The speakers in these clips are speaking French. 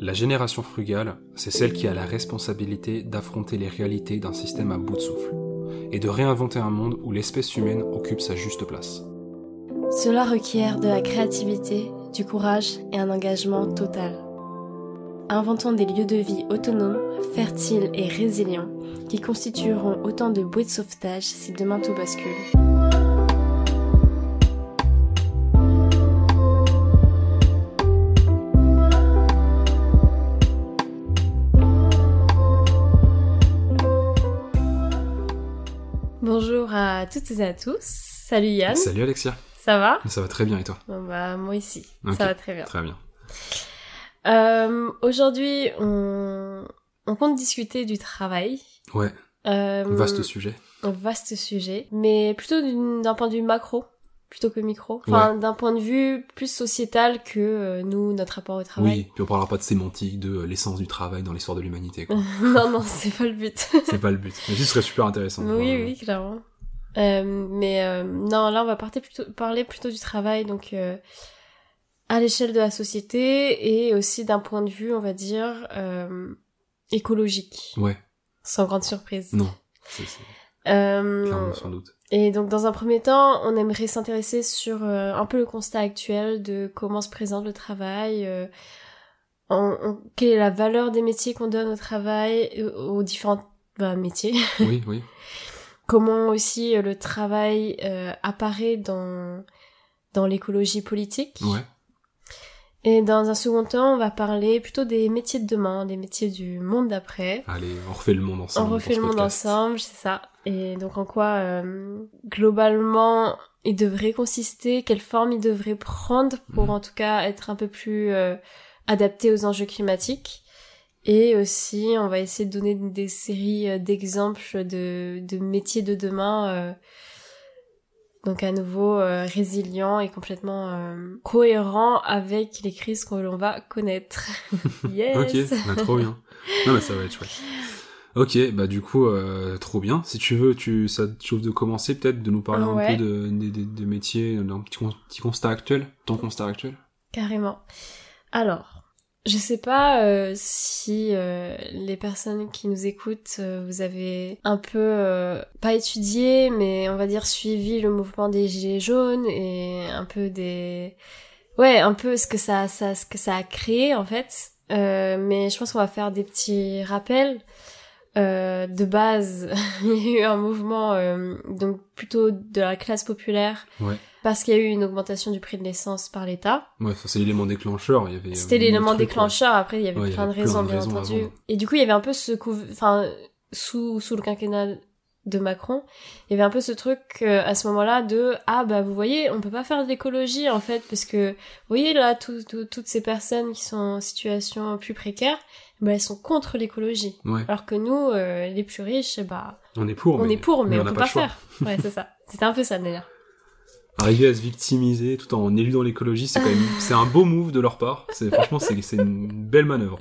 La génération frugale, c'est celle qui a la responsabilité d'affronter les réalités d'un système à bout de souffle et de réinventer un monde où l'espèce humaine occupe sa juste place. Cela requiert de la créativité, du courage et un engagement total. Inventons des lieux de vie autonomes, fertiles et résilients qui constitueront autant de bouées de sauvetage si demain tout bascule. À toutes et à tous. Salut Yann. Salut Alexia. Ça va? Ça va très bien et toi? Bah moi aussi. Ça va très bien. Très bien. Euh, Aujourd'hui, on... on compte discuter du travail. Ouais, Euh, vaste sujet. un vaste sujet, mais plutôt d'un point de vue macro plutôt que micro. Enfin, d'un point de vue plus sociétal que euh, nous, notre rapport au Oui, travail. puis on parlera pas de sémantique, de euh, l'essence du travail dans l'histoire de l'humanité. non, non, c'est pas le but. C'est pas le but. Mais ce serait super intéressant. oui, oui, clairement. Euh, mais euh, non, là, on va plutôt, parler plutôt du travail, donc euh, à l'échelle de la société et aussi d'un point de vue, on va dire, euh, écologique, Ouais, sans grande surprise. non. C'est Euh, sans doute. Et donc dans un premier temps, on aimerait s'intéresser sur euh, un peu le constat actuel de comment se présente le travail, euh, en- en- quelle est la valeur des métiers qu'on donne au travail, aux différents bah, métiers, Oui, oui. comment aussi euh, le travail euh, apparaît dans, dans l'écologie politique. Ouais. Et dans un second temps, on va parler plutôt des métiers de demain, des métiers du monde d'après. Allez, on refait le monde ensemble. On refait le monde ensemble, c'est ça. Et donc en quoi, euh, globalement, il devrait consister, quelle forme il devrait prendre pour Mhm. en tout cas être un peu plus euh, adapté aux enjeux climatiques. Et aussi, on va essayer de donner des séries euh, d'exemples de, de métiers de demain. euh, donc à nouveau euh, résilients et complètement euh, cohérents avec les crises que l'on va connaître. yes Ok, bah, trop bien. Non, mais ça va être chouette. Ok, bah du coup, euh, trop bien. Si tu veux, tu, ça te chauffe de commencer peut-être, de nous parler Ouais. un peu de, des- des- des métiers, d'un petit, con- petit constat actuel, ton constat actuel? Carrément. Alors, je sais pas euh, si euh, les personnes qui nous écoutent, euh, vous avez un peu, euh, pas étudié, mais on va dire suivi le mouvement des Gilets jaunes et un peu des... Ouais, un peu ce que ça, ça, ce que ça a créé en fait. Euh, mais je pense qu'on va faire des petits rappels. Euh, de base, il y a eu un mouvement euh, donc plutôt de la classe populaire Ouais. parce qu'il y a eu une augmentation du prix de l'essence par l'État. Ouais, ça c'est l'élément déclencheur. Il y avait. C'était l'élément déclencheur. Après, il y avait Ouais, il y plein de plein raisons, bien entendu. avant. Et du coup, il y avait un peu ce enfin, sous sous le quinquennat de Macron, il y avait un peu ce truc euh, à ce moment-là de ah bah vous voyez, on peut pas faire de l'écologie en fait parce que vous voyez là tout- tout- toutes ces personnes qui sont en situation plus précaire, bah elles sont contre l'écologie. Ouais, Alors que nous, euh, les plus riches, bah on est pour. on mais est pour, mais, on, n'a peut pas pas, faire. Ouais, c'est ça. C'était un peu ça d'ailleurs. Arriver à se victimiser tout en éludant l'écologie, c'est quand même, c'est un beau move de leur part. C'est franchement, c'est c'est une belle manœuvre.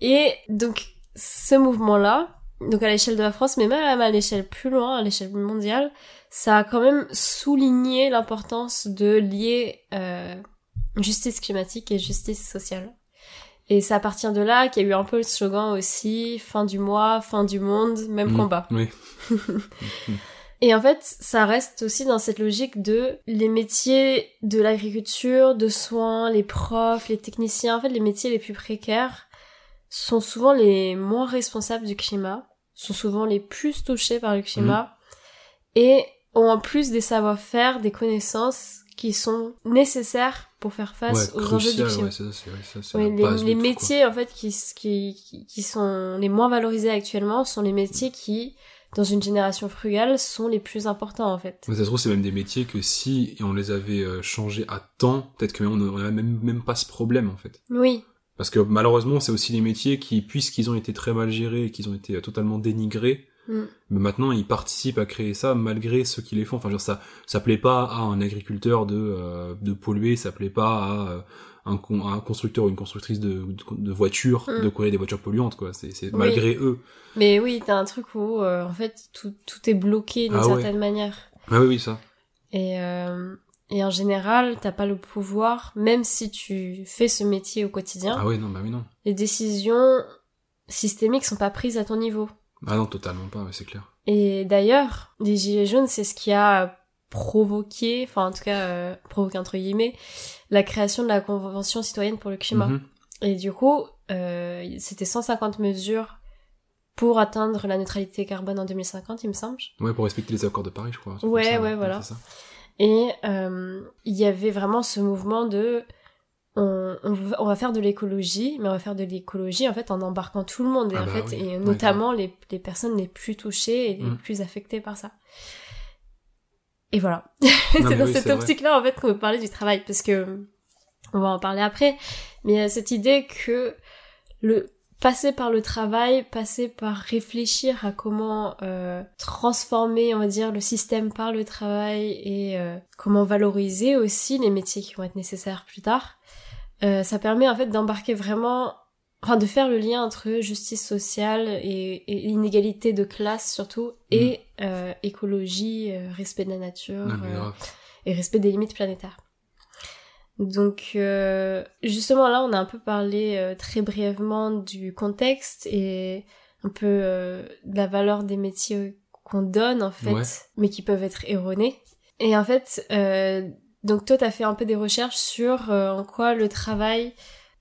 Et donc, ce mouvement-là, donc à l'échelle de la France, mais même à l'échelle plus loin, à l'échelle mondiale, ça a quand même souligné l'importance de lier euh, justice climatique et justice sociale. Et c'est à partir de là qu'il y a eu un peu le slogan aussi, fin du mois, fin du monde, même Mm. combat. Oui. Et en fait, ça reste aussi dans cette logique de les métiers de l'agriculture, de soins, les profs, les techniciens, en fait, les métiers les plus précaires sont souvent les moins responsables du climat, sont souvent les plus touchés par le climat, et ont en plus des savoir-faire, des connaissances qui sont nécessaires pour faire face ouais, aux enjeux du crucial, climat. ouais, ça, ouais, Oui, la les, tout, métiers en fait qui, qui, qui sont les moins valorisés actuellement sont les métiers qui, dans une génération frugale, sont les plus importants en fait. Mais ça se trouve, c'est même des métiers que si on les avait euh, changés à temps, peut-être que même on n'aurait même, même pas ce problème, en fait. Oui, Parce que malheureusement, c'est aussi des métiers qui, puisqu'ils ont été très mal gérés et qu'ils ont été totalement dénigrés, Mm. mais maintenant ils participent à créer ça malgré ceux qui les font. Enfin, genre, ça, ça plaît pas à un agriculteur de, euh, de polluer, ça plaît pas à euh, un, con- à un constructeur ou une constructrice de, de, de voitures Mm. de courir des voitures polluantes, quoi. C'est, Oui. malgré eux. mais oui, t'as un truc où euh, en fait tout, tout est bloqué d'une Ah ouais. certaine manière. Ah oui, oui, ça. Et, euh, Et en général, t'as pas le pouvoir, même si tu fais ce métier au quotidien. Ah oui, non, bah oui, non. Les décisions systémiques sont pas prises à ton niveau. Ah non, totalement pas, c'est clair. Et d'ailleurs, les Gilets jaunes, c'est ce qui a provoqué, enfin en tout cas euh, provoqué entre guillemets, la création de la Convention citoyenne pour le climat. Mhm. Et du coup, euh, c'était 150 mesures pour atteindre la neutralité carbone en 2050, il me semble. Ouais, pour respecter les accords de Paris, je crois. Ouais, ça, ouais, voilà. c'est ça. Et euh, il y avait vraiment ce mouvement de on, on va- on va faire de l'écologie, mais on va faire de l'écologie en fait en embarquant tout le monde et Ah en bah fait oui, et notamment les, les personnes les plus touchées et les Mm. plus affectées par ça. Et voilà. C'est dans oui, cette optique-là en fait qu'on veut parler du travail parce que on va en parler après. Mais il y a cette idée que le passer par le travail, passer par réfléchir à comment euh, transformer, on va dire, le système par le travail et euh, comment valoriser aussi les métiers qui vont être nécessaires plus tard. Euh, ça permet en fait d'embarquer vraiment, enfin de faire le lien entre justice sociale et, et inégalité de classe surtout et euh, écologie, euh, respect de la nature Non, euh, et respect des limites planétaires. Donc euh, justement là on a un peu parlé euh, très brièvement du contexte et un peu euh, de la valeur des métiers qu'on donne en fait, Ouais. mais qui peuvent être erronés. Et en fait, euh, donc toi t'as fait un peu des recherches sur euh, en quoi le travail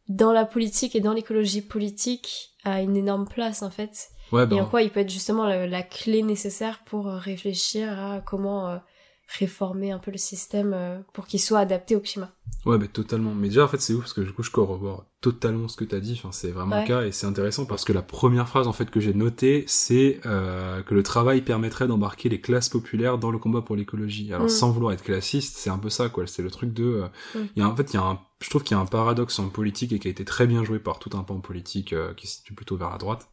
dans la politique et dans l'écologie politique a une énorme place en fait Ouais, et bah, en quoi il peut être justement la, la clé nécessaire pour réfléchir à comment euh, réformer un peu le système euh, pour qu'il soit adapté au climat. Ouais, mais totalement. Mais déjà, en fait, c'est ouf parce que du coup, je corrobore totalement ce que t'as dit. Enfin, c'est vraiment Ouais. le cas et c'est intéressant parce que la première phrase, en fait, que j'ai notée, c'est euh, que le travail permettrait d'embarquer les classes populaires dans le combat pour l'écologie. Alors, Mm. sans vouloir être classiste, c'est un peu ça, quoi. C'est le truc de. euh, Mm. Y a, en fait, il y a un, je trouve qu'il y a un paradoxe en politique et qui a été très bien joué par tout un pan politique euh, qui se situe plutôt vers la droite.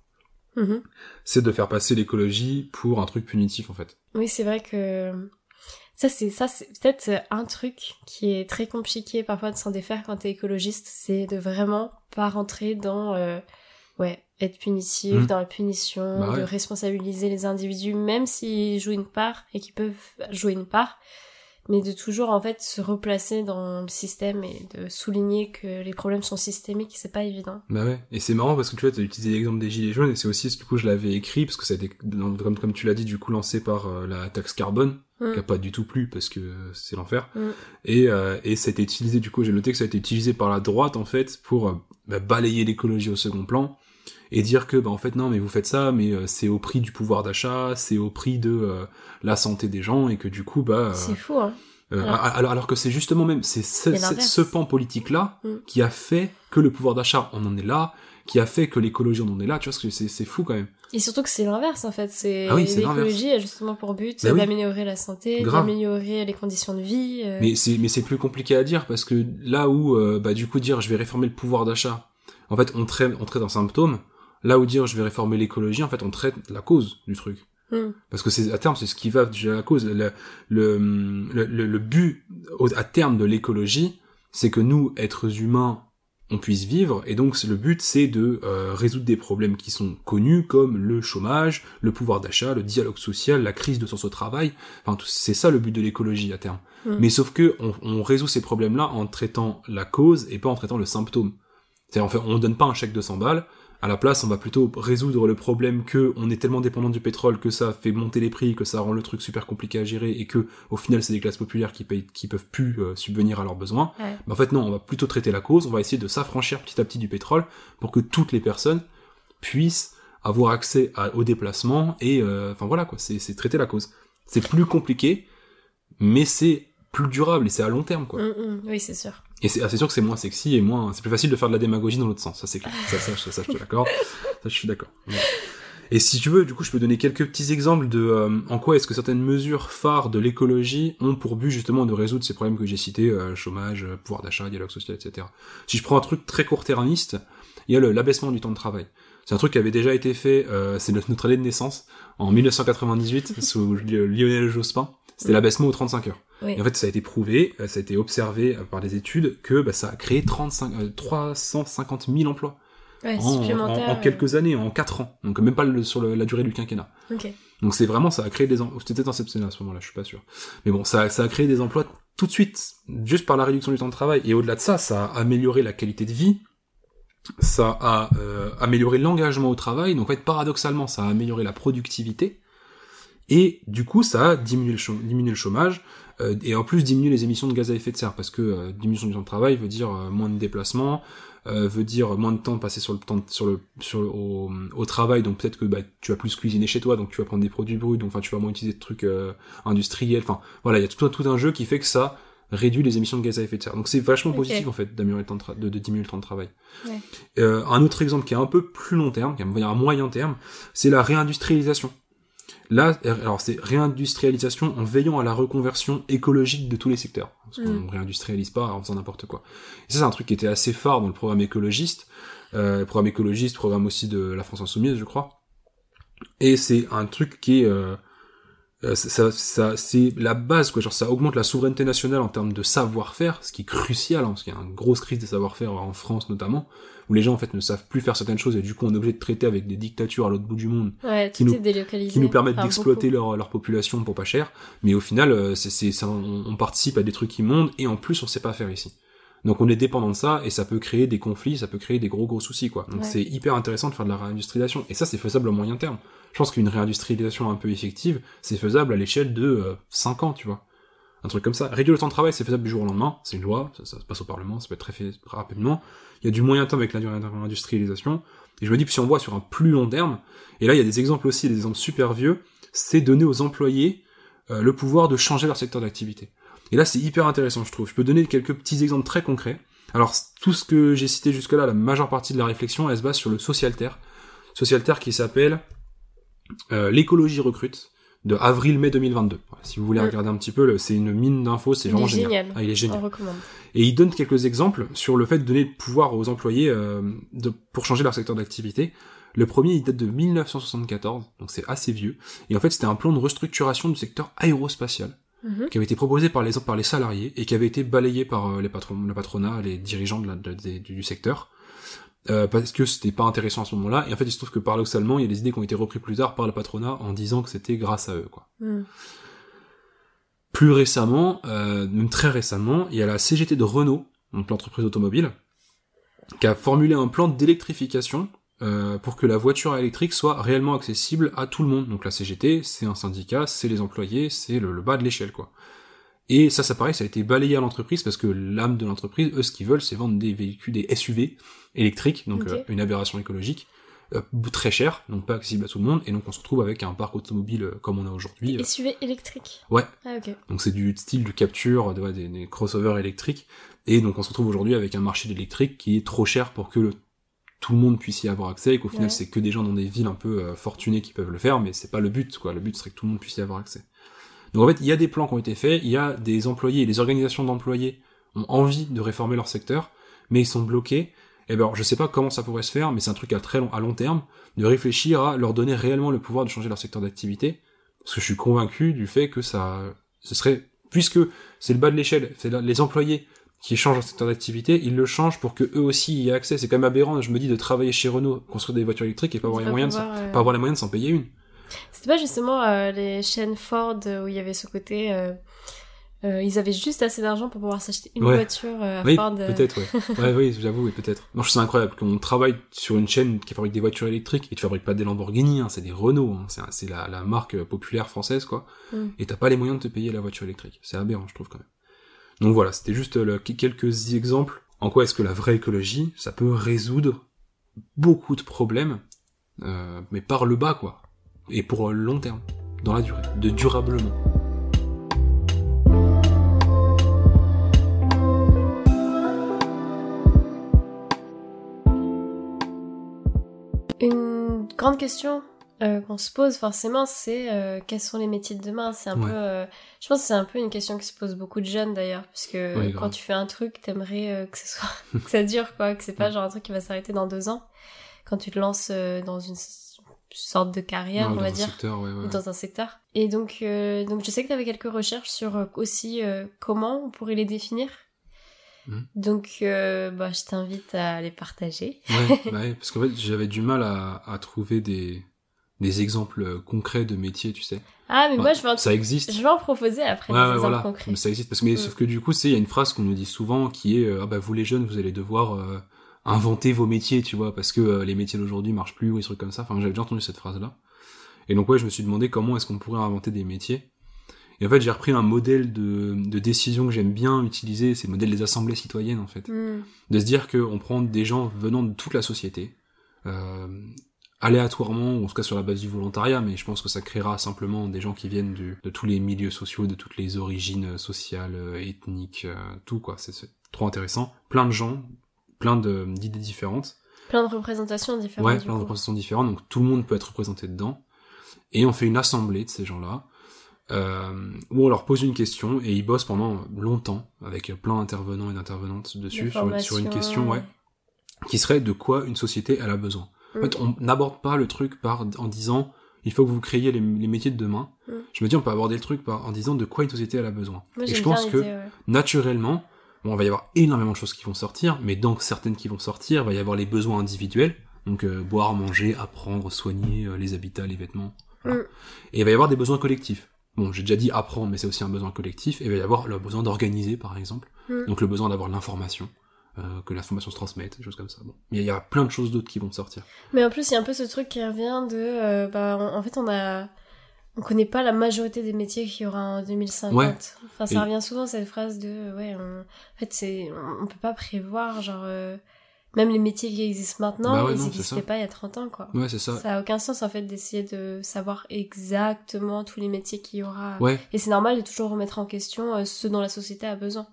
Mhm. C'est de faire passer l'écologie pour un truc punitif, en fait. Oui, c'est vrai que ça c'est ça c'est peut-être un truc qui est très compliqué parfois de s'en défaire quand t'es écologiste, c'est de vraiment pas rentrer dans euh, ouais être punitif, Mm. dans la punition, Bah ouais. de responsabiliser les individus même s'ils jouent une part et qu'ils peuvent jouer une part, mais de toujours en fait se replacer dans le système et de souligner que les problèmes sont systémiques, c'est pas évident. Bah ouais, et c'est marrant parce que tu vois, t'as utilisé l'exemple des gilets jaunes et c'est aussi, du coup, je l'avais écrit parce que ça a été, comme, comme tu l'as dit, du coup, lancé par euh, la taxe carbone, Mm. qui a pas du tout plu parce que c'est l'enfer. Mm. Et, euh, et ça a été utilisé, du coup, j'ai noté que ça a été utilisé par la droite, en fait, pour euh, bah, balayer l'écologie au second plan et dire que, bah, en fait, non, mais vous faites ça, mais euh, c'est au prix du pouvoir d'achat, c'est au prix de euh, la santé des gens et que du coup, bah, euh, C'est fou hein. euh, Alors- alors, alors que c'est justement même c'est ce, pan politique là Mm. qui a fait que le pouvoir d'achat on en est là, qui a fait que l'écologie on en est là. Tu vois, parce que c'est c'est fou quand même. Et surtout que c'est l'inverse en fait, c'est Ah oui, l'écologie a justement pour but Bah oui. d'améliorer la santé, d'améliorer les conditions de vie. Mais c'est mais c'est plus compliqué à dire parce que là où bah du coup dire je vais réformer le pouvoir d'achat, en fait on traite on traite un symptôme. Là où dire je vais réformer l'écologie, en fait on traite la cause du truc. hmm. Parce que c'est à terme, c'est ce qui va déjà à la cause. Le, le, le, but au- à terme de l'écologie, c'est que nous, êtres humains, on puisse vivre. Et donc le but, c'est de euh, résoudre des problèmes qui sont connus, comme le chômage, le pouvoir d'achat, le dialogue social, la crise de sens au travail. Enfin, c'est ça le but de l'écologie à terme. Mm. Mais sauf que on, on résout ces problèmes-là en traitant la cause et pas en traitant le symptôme. C'est-à-dire, en fait, on donne pas un chèque de 100 balles. À la place, on va plutôt résoudre le problème que on est tellement dépendant du pétrole que ça fait monter les prix, que ça rend le truc super compliqué à gérer et que, au final, c'est des classes populaires qui payent, qui peuvent plus euh, subvenir à leurs besoins. Ouais. En fait, non, on va plutôt traiter la cause. On va essayer de s'affranchir petit à petit du pétrole pour que toutes les personnes puissent avoir accès à- au déplacement et, euh, enfin voilà quoi, c'est traiter la cause. C'est plus compliqué, mais c'est plus durable et c'est à long terme quoi. Hmm, hmm. Oui, c'est sûr. Et c'est ah, c'est sûr que c'est moins sexy et moins. C'est plus facile de faire de la démagogie dans l'autre sens, ça c'est clair. Ça, ça, ça, je suis d'accord. Ça, je suis d'accord. Et si tu veux, du coup, je peux donner quelques petits exemples de euh, en quoi est-ce que certaines mesures phares de l'écologie ont pour but justement de résoudre ces problèmes que j'ai cités, euh, chômage, euh, pouvoir d'achat, dialogue social, etc. Si je prends un truc très court-termiste, il y a l'abaissement du temps de travail. C'est un truc qui avait déjà été fait, euh, c'est notre année de naissance, en 1998, sous Lionel Jospin. C'était l'abaissement aux 35 heures. Oui. Et en fait, ça a été prouvé, euh, ça a été observé euh, par des études que bah, ça a créé 35, euh, 350 000 emplois Ouais, en, en- quelques années, en 4 ans. Donc même pas le- sur le- la durée du quinquennat. euh, Ok. Donc c'est vraiment, ça a créé des emplois. C'était scène à ce moment-là, je suis pas sûr. Mais bon, ça, ça a créé des emplois tout de suite, juste par la réduction du temps de travail, et au-delà de ça, ça a amélioré la qualité de vie, ça a euh, amélioré l'engagement au travail, donc en fait, paradoxalement, ça a amélioré la productivité, et du coup, ça a diminué le, chô- diminué le chômage, euh, et en plus diminué les émissions de gaz à effet de serre, parce que euh, diminution du temps de travail veut dire euh, moins de déplacements, euh, veut dire moins de temps passé sur le temps sur le sur le- au, au travail donc peut-être que bah, tu vas plus cuisiner chez toi donc tu vas prendre des produits bruts donc enfin tu vas moins utiliser de trucs euh, industriels enfin voilà il y a tout un, tout un jeu qui fait que ça réduit les émissions de gaz à effet de serre. Donc c'est vachement positif en fait d'améliorer le temps de, de, de diminuer le temps de travail. Ouais. Euh, un autre exemple qui est un peu plus long terme qui est à moyen terme c'est la réindustrialisation Là, alors c'est réindustrialisation en veillant à la reconversion écologique de tous les secteurs. Parce qu'on Mm. réindustrialise pas en faisant n'importe quoi. Et ça, c'est un truc qui était assez phare dans le programme écologiste. Euh, programme écologiste, programme aussi de la France Insoumise, je crois. Et c'est un truc qui est... Euh, euh, ça, ça, c'est la base, quoi. Genre, ça augmente la souveraineté nationale en termes de savoir-faire, ce qui est crucial, hein, parce qu'il y a une grosse crise des savoir-faire en France notamment, où les gens en fait ne savent plus faire certaines choses et du coup on est obligé de traiter avec des dictatures à l'autre bout du monde Ouais, Qui nous- qui nous permettent Enfin, d'exploiter leur, leur population pour pas cher, mais au final, euh, c'est, c'est, ça, on, on participe à des trucs immondes et en plus on sait pas faire ici. Donc on est dépendant de ça et ça peut créer des conflits, ça peut créer des gros gros soucis quoi. Donc Ouais. c'est hyper intéressant de faire de la réindustrialisation et ça c'est faisable à moyen terme. Je pense qu'une réindustrialisation un peu effective, c'est faisable à l'échelle de 5 ans, tu vois. Un truc comme ça. Réduire le temps de travail, c'est faisable du jour au lendemain, c'est une loi, ça, ça se passe au Parlement, ça peut être très fait rapidement. Il y a du moyen terme avec la réindustrialisation. Et je me dis que si on voit sur un plus long terme, et là il y a des exemples aussi, des exemples super vieux, c'est donner aux employés euh, le pouvoir de changer leur secteur d'activité. Et là, c'est hyper intéressant, je trouve. Je peux donner quelques petits exemples très concrets. Alors, tout ce que j'ai cité jusque-là, la majeure partie de la réflexion, elle se base sur le Socialterre. Socialterre qui s'appelle euh, L'écologie recrute, de avril-mai 2022. Voilà, si vous voulez Mm. regarder un petit peu, c'est une mine d'infos, c'est vraiment génial. génial. Ah, il est génial. On recommande. Et il donne quelques exemples sur le fait de donner le pouvoir aux employés euh, de, pour changer leur secteur d'activité. Le premier, il date de 1974, donc c'est assez vieux. Et en fait, c'était un plan de restructuration du secteur aérospatial Mhm. qui avait été proposé par les, par les salariés et qui avait été balayé par euh, les patrons, le patronat, les dirigeants de la- de- de- du secteur. euh, parce que c'était pas intéressant à ce moment-là. Et en fait, il se trouve que paradoxalement, il y a des idées qui ont été reprises plus tard par le patronat en disant que c'était grâce à eux, quoi. Mm. Plus récemment, euh, même très récemment, il y a la CGT de Renault, donc l'entreprise automobile, qui a formulé un plan d'électrification euh, pour que la voiture électrique soit réellement accessible à tout le monde. Donc la CGT, c'est un syndicat, c'est les employés, c'est le, le bas de l'échelle, quoi. Et ça, ça pareil, ça a été balayé à l'entreprise parce que l'âme de l'entreprise, eux, ce qu'ils veulent, c'est vendre des véhicules, des SUV électriques, donc euh, une aberration écologique, euh, très cher, donc pas accessible à tout le monde, et donc on se retrouve avec un parc automobile euh, comme on a aujourd'hui. SUV électrique. Ouais. Ah, ok. donc c'est du style du capture, de- ouais, des, des crossovers électriques. Et donc on se retrouve aujourd'hui avec un marché de l'électrique qui est trop cher pour que le- tout le monde puisse y avoir accès et qu'au final Ouais. c'est que des gens dans des villes un peu euh, fortunées qui peuvent le faire, mais c'est pas le but quoi. Le but serait que tout le monde puisse y avoir accès. Donc en fait il y a des plans qui ont été faits, il y a des employés et des organisations d'employés ont envie de réformer leur secteur, mais ils sont bloqués. Et ben alors, je sais pas comment ça pourrait se faire, mais c'est un truc à très long, à long terme, de réfléchir à leur donner réellement le pouvoir de changer leur secteur d'activité, parce que je suis convaincu du fait que ça, ce serait, puisque c'est le bas de l'échelle, c'est là- les employés qui changent leur secteur d'activité, ils le changent pour que eux aussi y aient accès. C'est quand même aberrant, je me dis, de travailler chez Renault, construire des voitures électriques et pas avoir les moyens de, pouvoir, euh, pas avoir les moyens de s'en payer une. C'était pas justement euh, les chaînes Ford où il y avait ce côté. euh, ils avaient juste assez d'argent pour pouvoir s'acheter une Ouais. voiture à Oui, Ford. peut-être, ouais. ouais, oui, j'avoue, oui, peut-être. Non, je trouve ça incroyable qu'on travaille sur une chaîne qui fabrique des voitures électriques et tu fabriques pas des Lamborghini, hein, c'est des Renault, hein, c'est, c'est la, la marque populaire française, quoi. Mm. Et t'as pas les moyens de te payer la voiture électrique. C'est aberrant, je trouve, quand même. Donc voilà, c'était juste euh, quelques exemples en quoi est-ce que la vraie écologie, ça peut résoudre beaucoup de problèmes, euh, mais par le bas, quoi. Et pour le long terme, dans la durée, de durablement. Une grande question? Euh, qu'on se pose forcément, c'est euh, quels sont les métiers de demain C'est un Ouais. peu, euh, je pense que c'est un peu une question qui se pose beaucoup de jeunes d'ailleurs, parce que Oui, quand tu fais un truc, t'aimerais que ce soit, que ça dure quoi, que c'est pas genre un truc qui va s'arrêter dans deux ans. Quand tu te lances dans une sorte de carrière, on va dire, secteur, ouais, ouais. ou dans un secteur. Et donc, donc je sais que tu avais quelques recherches sur aussi comment on pourrait les définir. Mhm. Donc, bah, je t'invite à les partager. Ouais, bah ouais, parce qu'en fait, j'avais du mal à, à trouver des, des exemples euh, concrets de métiers, tu sais. Ah, mais moi, je vais en, Ça existe. je vais en proposer après Ouais, des ouais, exemples voilà. concrets. Mais ça existe parce que mais Mm. sauf que du coup, c'est il y a une phrase qu'on nous dit souvent qui est euh, ah bah vous les jeunes, vous allez devoir euh, inventer vos métiers, tu vois, parce que euh, les métiers d'aujourd'hui marchent plus ou des trucs comme ça. Enfin, j'avais déjà entendu cette phrase là. Et donc ouais, je me suis demandé comment est-ce qu'on pourrait inventer des métiers. Et en fait, j'ai repris un modèle de, de décision que j'aime bien utiliser, c'est le modèle des assemblées citoyennes en fait. Hmm. De se dire qu'on prend des gens venant de toute la société, euh, aléatoirement, ou en tout cas sur la base du volontariat, mais je pense que ça créera simplement des gens qui viennent du, de tous les milieux sociaux, de toutes les origines sociales, euh, ethniques, euh, tout quoi. C'est trop intéressant. Plein de gens, plein d'idées différentes. Plein de représentations différentes. Ouais, plein de représentations différentes, donc tout le monde peut être représenté dedans. Et on fait une assemblée de ces gens-là, euh, où on leur pose une question, et ils bossent pendant longtemps, avec plein d'intervenants et d'intervenantes dessus, Des sur, sur une question, ouais, qui serait de quoi une société elle a besoin. En Mm. fait, on n'aborde pas le truc par, en disant, il faut que vous créiez les, les métiers de demain. Mm. Je me dis, on peut aborder le truc par, en disant de quoi une société elle a besoin. Moi, et je pense que, ouais. naturellement, bon, il va y avoir énormément de choses qui vont sortir, mais dans certaines qui vont sortir, il va y avoir les besoins individuels, donc euh, boire, manger, apprendre, soigner, euh, les habitats, les vêtements. voilà. Mm. Et il va y avoir des besoins collectifs. Bon, j'ai déjà dit apprendre, mais c'est aussi un besoin collectif. Et il va y avoir le besoin d'organiser, par exemple. Mm. Donc le besoin d'avoir l'information, euh, que l'information se transmette, des choses comme ça. Bon. Mais il y a plein de choses d'autres qui vont sortir. Mais en plus, il y a un peu ce truc qui revient de. euh, bah, en en fait, on a. On connaît pas la majorité des métiers qu'il y aura en 2050. Ouais. Enfin, ça Et- revient souvent cette phrase de. Ouais, on... en fait, c'est. On peut pas prévoir, genre. euh, Même les métiers qui existent maintenant, Bah ouais, ils n'existaient pas il y a 30 ans, quoi. Ouais, c'est ça. Ça a aucun sens, en fait, d'essayer de savoir exactement tous les métiers qu'il y aura. Ouais, Et c'est normal de toujours remettre en question ce dont la société a besoin.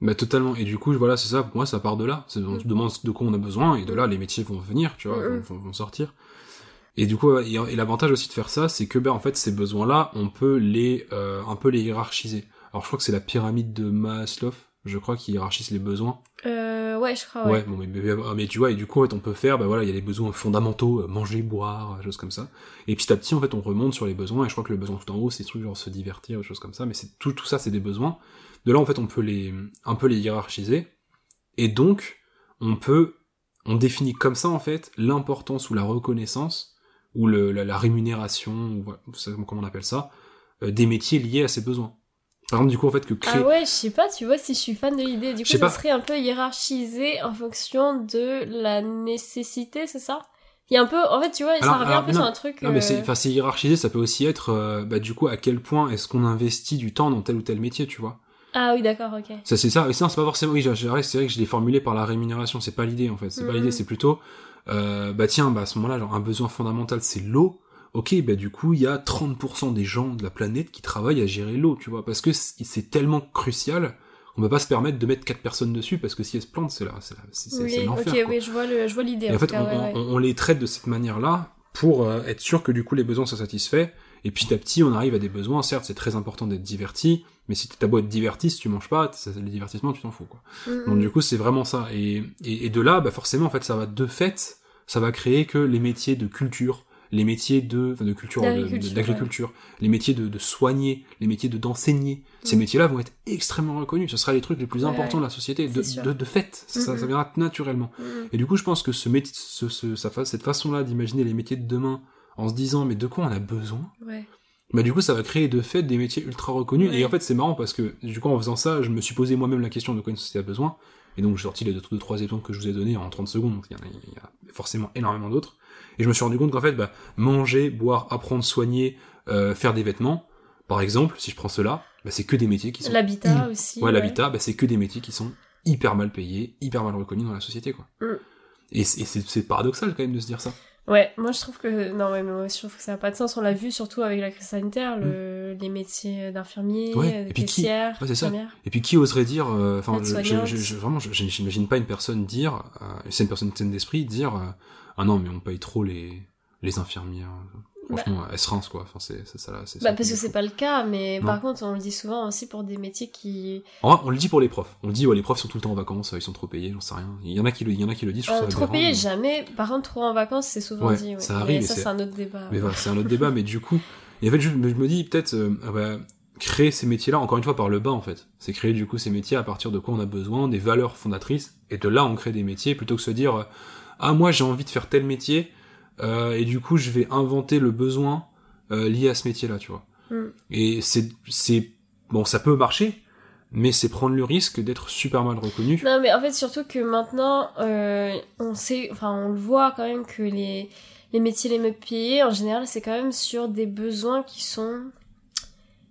Bah totalement. Et du coup, voilà, c'est ça. Pour moi, ça part de là. C'est- On Mm. se demande de quoi on a besoin, et de là, les métiers vont venir, tu vois, Mm, mm. vont, vont- vont sortir. Et du coup, et, et l'avantage aussi de faire ça, c'est que, ben, en fait, ces besoins-là, on peut les, euh, un peu les hiérarchiser. Alors, je crois que c'est la pyramide de Maslow, je crois, qui hiérarchise les besoins. Euh, ouais, je crois, Ouais, ouais. bon, mais, mais, mais tu vois, et du coup, en fait, on peut faire, bah voilà, il y a les besoins fondamentaux, euh, manger, boire, euh, choses comme ça. Et petit à petit, en fait, on remonte sur les besoins, et je crois que le besoin tout en haut, c'est des trucs genre se divertir, des choses comme ça, mais c'est tout, tout ça, c'est des besoins. De là, en fait, on peut les, un peu les hiérarchiser. Et donc, on peut, on définit comme ça, en fait, l'importance ou la reconnaissance, ou le, la, la rémunération, ou voilà, vous savez comment on appelle ça, euh, des métiers liés à ces besoins. Par exemple, du coup, en fait, que créer, Ah ouais, je sais pas, tu vois, si je suis fan de l'idée. Du coup, ça pas. serait un peu hiérarchisé en fonction de la nécessité, c'est ça? Il y a un peu, en fait, tu vois, ça revient alors, un peu non, sur un truc. Non, mais euh, c'est, enfin, hiérarchisé, ça peut aussi être, euh, bah, du coup, à quel point est-ce qu'on investit du temps dans tel ou tel métier, tu vois? Ah oui, d'accord, ok. Ça, c'est ça. Et ça, c'est pas forcément, oui, c'est vrai, que je l'ai formulé par la rémunération, c'est pas l'idée, en fait. C'est pas Mhm. l'idée, c'est plutôt, euh, bah, tiens, bah, à ce moment-là, genre, un besoin fondamental, c'est l'eau. Ok, bah, du coup, il y a 30% des gens de la planète qui travaillent à gérer l'eau, tu vois. Parce que c'est tellement crucial, on peut pas se permettre de mettre quatre personnes dessus, parce que si elles se plantent, c'est là, c'est Oui, l'enfer, ok, quoi. oui, je vois le, je vois l'idée. En en fait, cas, on, ouais, ouais. on- on les traite de cette manière-là pour euh, être sûr que du coup les besoins soient satisfaits. Et petit à petit, on arrive à des besoins. Certes, c'est très important d'être diverti, mais si t'as beau être diverti, si tu manges pas, les divertissements, tu t'en fous, quoi. Mm, Donc du coup, c'est vraiment ça. Et, et, et de là, bah forcément, en fait, ça va de fait, ça va créer que les métiers de culture, les métiers de, enfin, de culture, D'agriculture, les métiers de, de soigner, les métiers de d'enseigner, ces Mm. métiers-là vont être extrêmement reconnus. Ce sera les trucs les plus Ouais, importants de la société, de, de, de fait. Ça, ça, ça viendra naturellement. Et du coup, je pense que ce métier, ce, ce- cette façon-là d'imaginer les métiers de demain en se disant mais de quoi on a besoin? Ouais. bah du coup ça va créer de fait des métiers ultra reconnus. Et en fait c'est marrant parce que du coup en faisant ça je me suis posé moi-même la question de quoi une société a besoin. Et donc j'ai sorti les deux, deux trois exemples que je vous ai donnés en 30 secondes. Donc il y, en y a forcément énormément d'autres et je me suis rendu compte qu'en fait bah, manger boire apprendre soigner euh, faire des vêtements par exemple si je prends cela bah, c'est que des métiers qui sont L'habitat aussi. Ouais, l'habitat, bah, c'est que des métiers qui sont hyper mal payés, hyper mal reconnus dans la société, quoi. Mm. Et c'est paradoxal quand même de se dire ça. Ouais, moi je trouve que non mais moi, je trouve que ça n'a pas de sens. On l'a vu surtout avec la crise sanitaire, le... les métiers d'infirmier, Mm. Ouais, de et puis qui- ouais, ça. Et puis qui oserait dire, euh, enfin, vraiment, je- j'imagine pas une personne dire, euh, c'est une personne saine d'esprit, dire, ah non, mais on paye trop les, les infirmières. Franchement, elles se rincent, quoi. Enfin, c'est ça là. Bah parce que est c'est pas le cas, mais Non. par contre on le dit souvent aussi pour des métiers qui En vrai, on le dit pour les profs. On le dit, ouais, les profs sont tout le temps en vacances, ils sont trop payés, j'en sais rien. Il y en a qui le, il y en a qui le disent, je trouve euh, ça trop payés mais- jamais. Par contre trop en vacances c'est souvent Ouais, dit. Ouais. ça arrive et ça c'est- un autre débat. Mais voilà, c'est un autre débat, mais du coup, et en fait, je, je me dis peut-être, euh, ah bah, créer ces métiers-là, encore une fois, par le bas, en fait. C'est créer, du coup, ces métiers à partir de quoi on a besoin, des valeurs fondatrices, et de là, on crée des métiers, plutôt que se dire, euh, ah, moi, j'ai envie de faire tel métier, euh, et du coup je vais inventer le besoin euh, lié à ce métier-là, tu vois. Mm. Et c'est c'est bon, ça peut marcher, mais c'est prendre le risque d'être super mal reconnu. Non, mais en fait, surtout que maintenant, euh, on sait, enfin, on le voit quand même que les, les métiers les mieux payés, en général, c'est quand même sur des besoins qui sont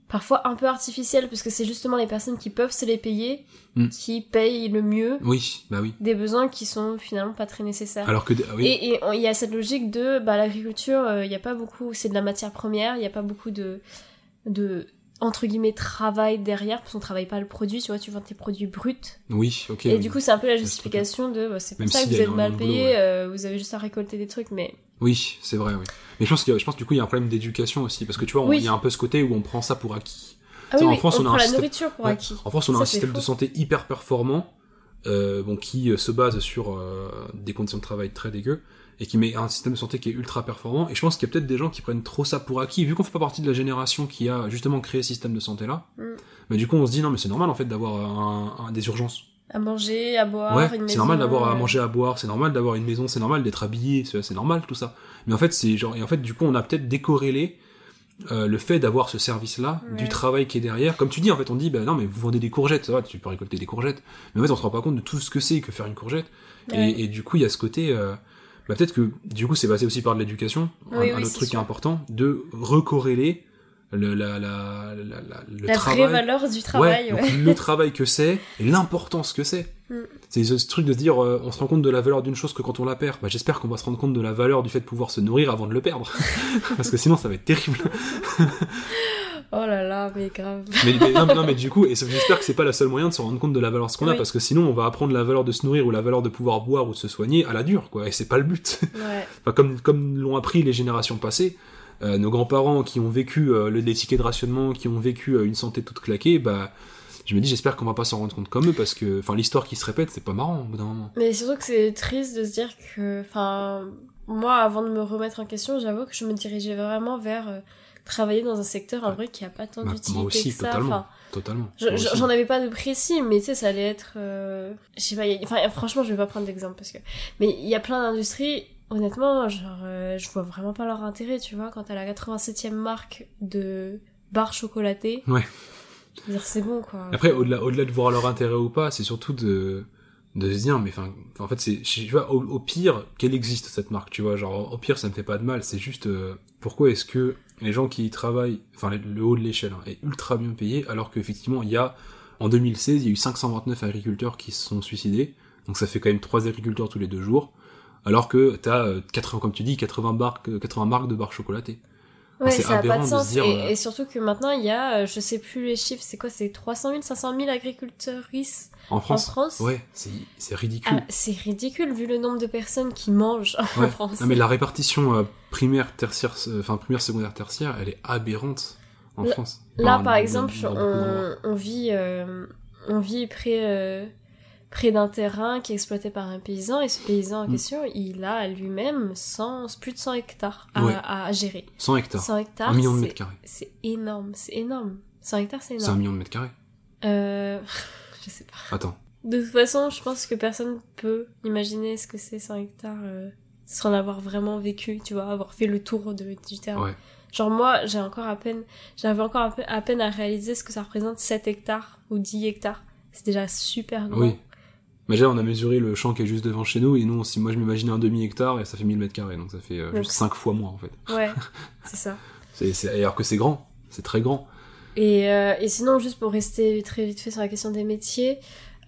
parfois un peu artificiels, parce que c'est justement les personnes qui peuvent se les payer Mm. qui payent le mieux Oui, bah oui. des besoins qui sont finalement pas très nécessaires. Alors que oui, Et il y a cette logique de bah, l'agriculture, euh, il n'y a pas beaucoup, c'est de la matière première, il n'y a pas beaucoup de, de entre guillemets travail derrière, parce qu'on travaille pas le produit, tu vois, tu vends tes produits bruts. oui, ok. Et oui. du coup, c'est un peu la justification de bah, c'est pour Même ça que vous êtes mal payé, boulot, ouais. euh, vous avez juste à récolter des trucs, mais Oui, c'est vrai, oui. Mais je pense a, je pense du coup il y a un problème d'éducation aussi parce que tu vois, Oui. il y a un peu ce côté où on prend ça pour acquis. ah oui, en oui, France, on, on a un système- nourriture pour Ouais. acquis. En France, on a Ça, un c'est système de santé hyper performant, euh, bon, qui euh, se base sur euh, des conditions de travail très dégueu, et qui met un système de santé qui est ultra performant. Et je pense qu'il y a peut-être des gens qui prennent trop ça pour acquis, vu qu'on fait pas partie de la génération qui a justement créé ce système de santé-là. Mm. Mais du coup, on se dit non, mais c'est normal en fait d'avoir un, un- des urgences. À manger, à boire, ouais, une c'est normal d'avoir à manger, à boire, c'est normal d'avoir une maison, c'est normal d'être habillé, c'est normal tout ça. Mais en fait, c'est genre, et en fait, du coup, on a peut-être décorrélé euh, le fait d'avoir ce service-là, Ouais. du travail qui est derrière. Comme tu dis, en fait, on dit, bah non, mais vous vendez des courgettes, ça va, tu peux récolter des courgettes. Mais en fait, on se rend pas compte de tout ce que c'est que faire une courgette. Ouais. Et, et du coup, il y a ce côté, euh, bah peut-être que du coup, c'est passé aussi par de l'éducation, un, Oui, un oui, autre truc sûr. important, de recorréler le, la, la, la, la- le la travail. vraie valeur du travail, ouais, ouais. donc le travail que c'est et l'importance que c'est. Mm. C'est ce, truc de se dire, euh, on se rend compte de la valeur d'une chose que quand on la perd. Bah, j'espère qu'on va se rendre compte de la valeur du fait de pouvoir se nourrir avant de le perdre, parce que sinon ça va être terrible. Oh là là, mais grave. Mais, mais- non, mais, non, mais du coup, et j'espère que c'est pas le seul moyen de se rendre compte de la valeur de ce qu'on a, parce que sinon on va apprendre la valeur de se nourrir ou la valeur de pouvoir boire ou de se soigner à la dure, quoi. Et c'est pas le but. Ouais. Enfin, comme comme l'ont appris les générations passées, euh, nos grands-parents qui ont vécu euh, le- les tickets de rationnement, qui ont vécu euh, une santé toute claquée, bah je me dis j'espère qu'on va pas s'en rendre compte comme eux parce que enfin l'histoire qui se répète c'est pas marrant au bout d'un moment. Mais surtout que c'est triste de se dire que, enfin, moi, avant de me remettre en question, j'avoue que je me dirigeais vraiment vers euh, travailler dans un secteur en vrai qui a pas tant Bah, d'utilité moi aussi que totalement, totalement. j'en avais pas de précis, mais tu sais, ça allait être, euh, je sais pas. a- Enfin, franchement, je vais pas prendre d'exemple parce que, mais il y a plein d'industries. Honnêtement, genre, euh, je vois vraiment pas leur intérêt, tu vois, quand t'as la 87e marque de barres chocolatées. Ouais. C'est bon, quoi. Après au-delà au-delà de voir leur intérêt ou pas, c'est surtout de de se dire mais enfin en fait c'est tu vois au, au pire qu'elle existe cette marque tu vois? Genre au pire ça me fait pas de mal c'est juste euh, pourquoi est-ce que les gens qui y travaillent enfin le, haut de l'échelle hein, est ultra bien payé alors qu'effectivement il y a en 2016 il y a eu 529 agriculteurs qui se sont suicidés donc ça fait quand même trois agriculteurs tous les deux jours alors que t'as euh, 80 comme tu dis 80 barques 80 marques de barres chocolatées Ouais, c'est ça a pas de de se sens. dire, et, euh, et surtout que maintenant, il y a, euh, je sais plus les chiffres, c'est quoi C'est 300 000, 500 000 agriculteurs en France France ouais c'est c'est ridicule Ah, C'est ridicule vu le nombre de personnes qui mangent en. France. Non mais la répartition euh, primaire, tertiaire, euh, enfin primaire, secondaire, tertiaire, elle est aberrante en France. Là, Enfin, par exemple, on, on vit, euh, on vit près, euh, près d'un terrain qui est exploité par un paysan, et ce paysan en Mm. question, il a lui-même 100 plus de 100 hectares à, Ouais. à gérer. 100 hectares, 100 hectares, un million de mètres carrés. C'est énorme, c'est énorme. 100 hectares, c'est C'est un énorme. million de mètres carrés. Euh, je sais pas. Attends. De toute façon, je pense que personne peut imaginer ce que c'est 100 hectares euh, sans l'avoir vraiment vécu, tu vois, avoir fait le tour de, du terrain. Ouais. Genre moi, j'ai encore à peine, j'avais encore à peine à réaliser ce que ça représente 7 hectares ou 10 hectares. C'est déjà super grand. Oui. Mais déjà, on a mesuré le champ qui est juste devant chez nous, et nous, si moi je m'imaginais un demi hectare, et ça fait 1000 mètres carrés, donc ça fait euh, Donc juste 5 fois moins en fait. Ouais, c'est ça. Alors que c'est grand, c'est très grand. Et, euh, et sinon, juste pour rester très vite fait sur la question des métiers,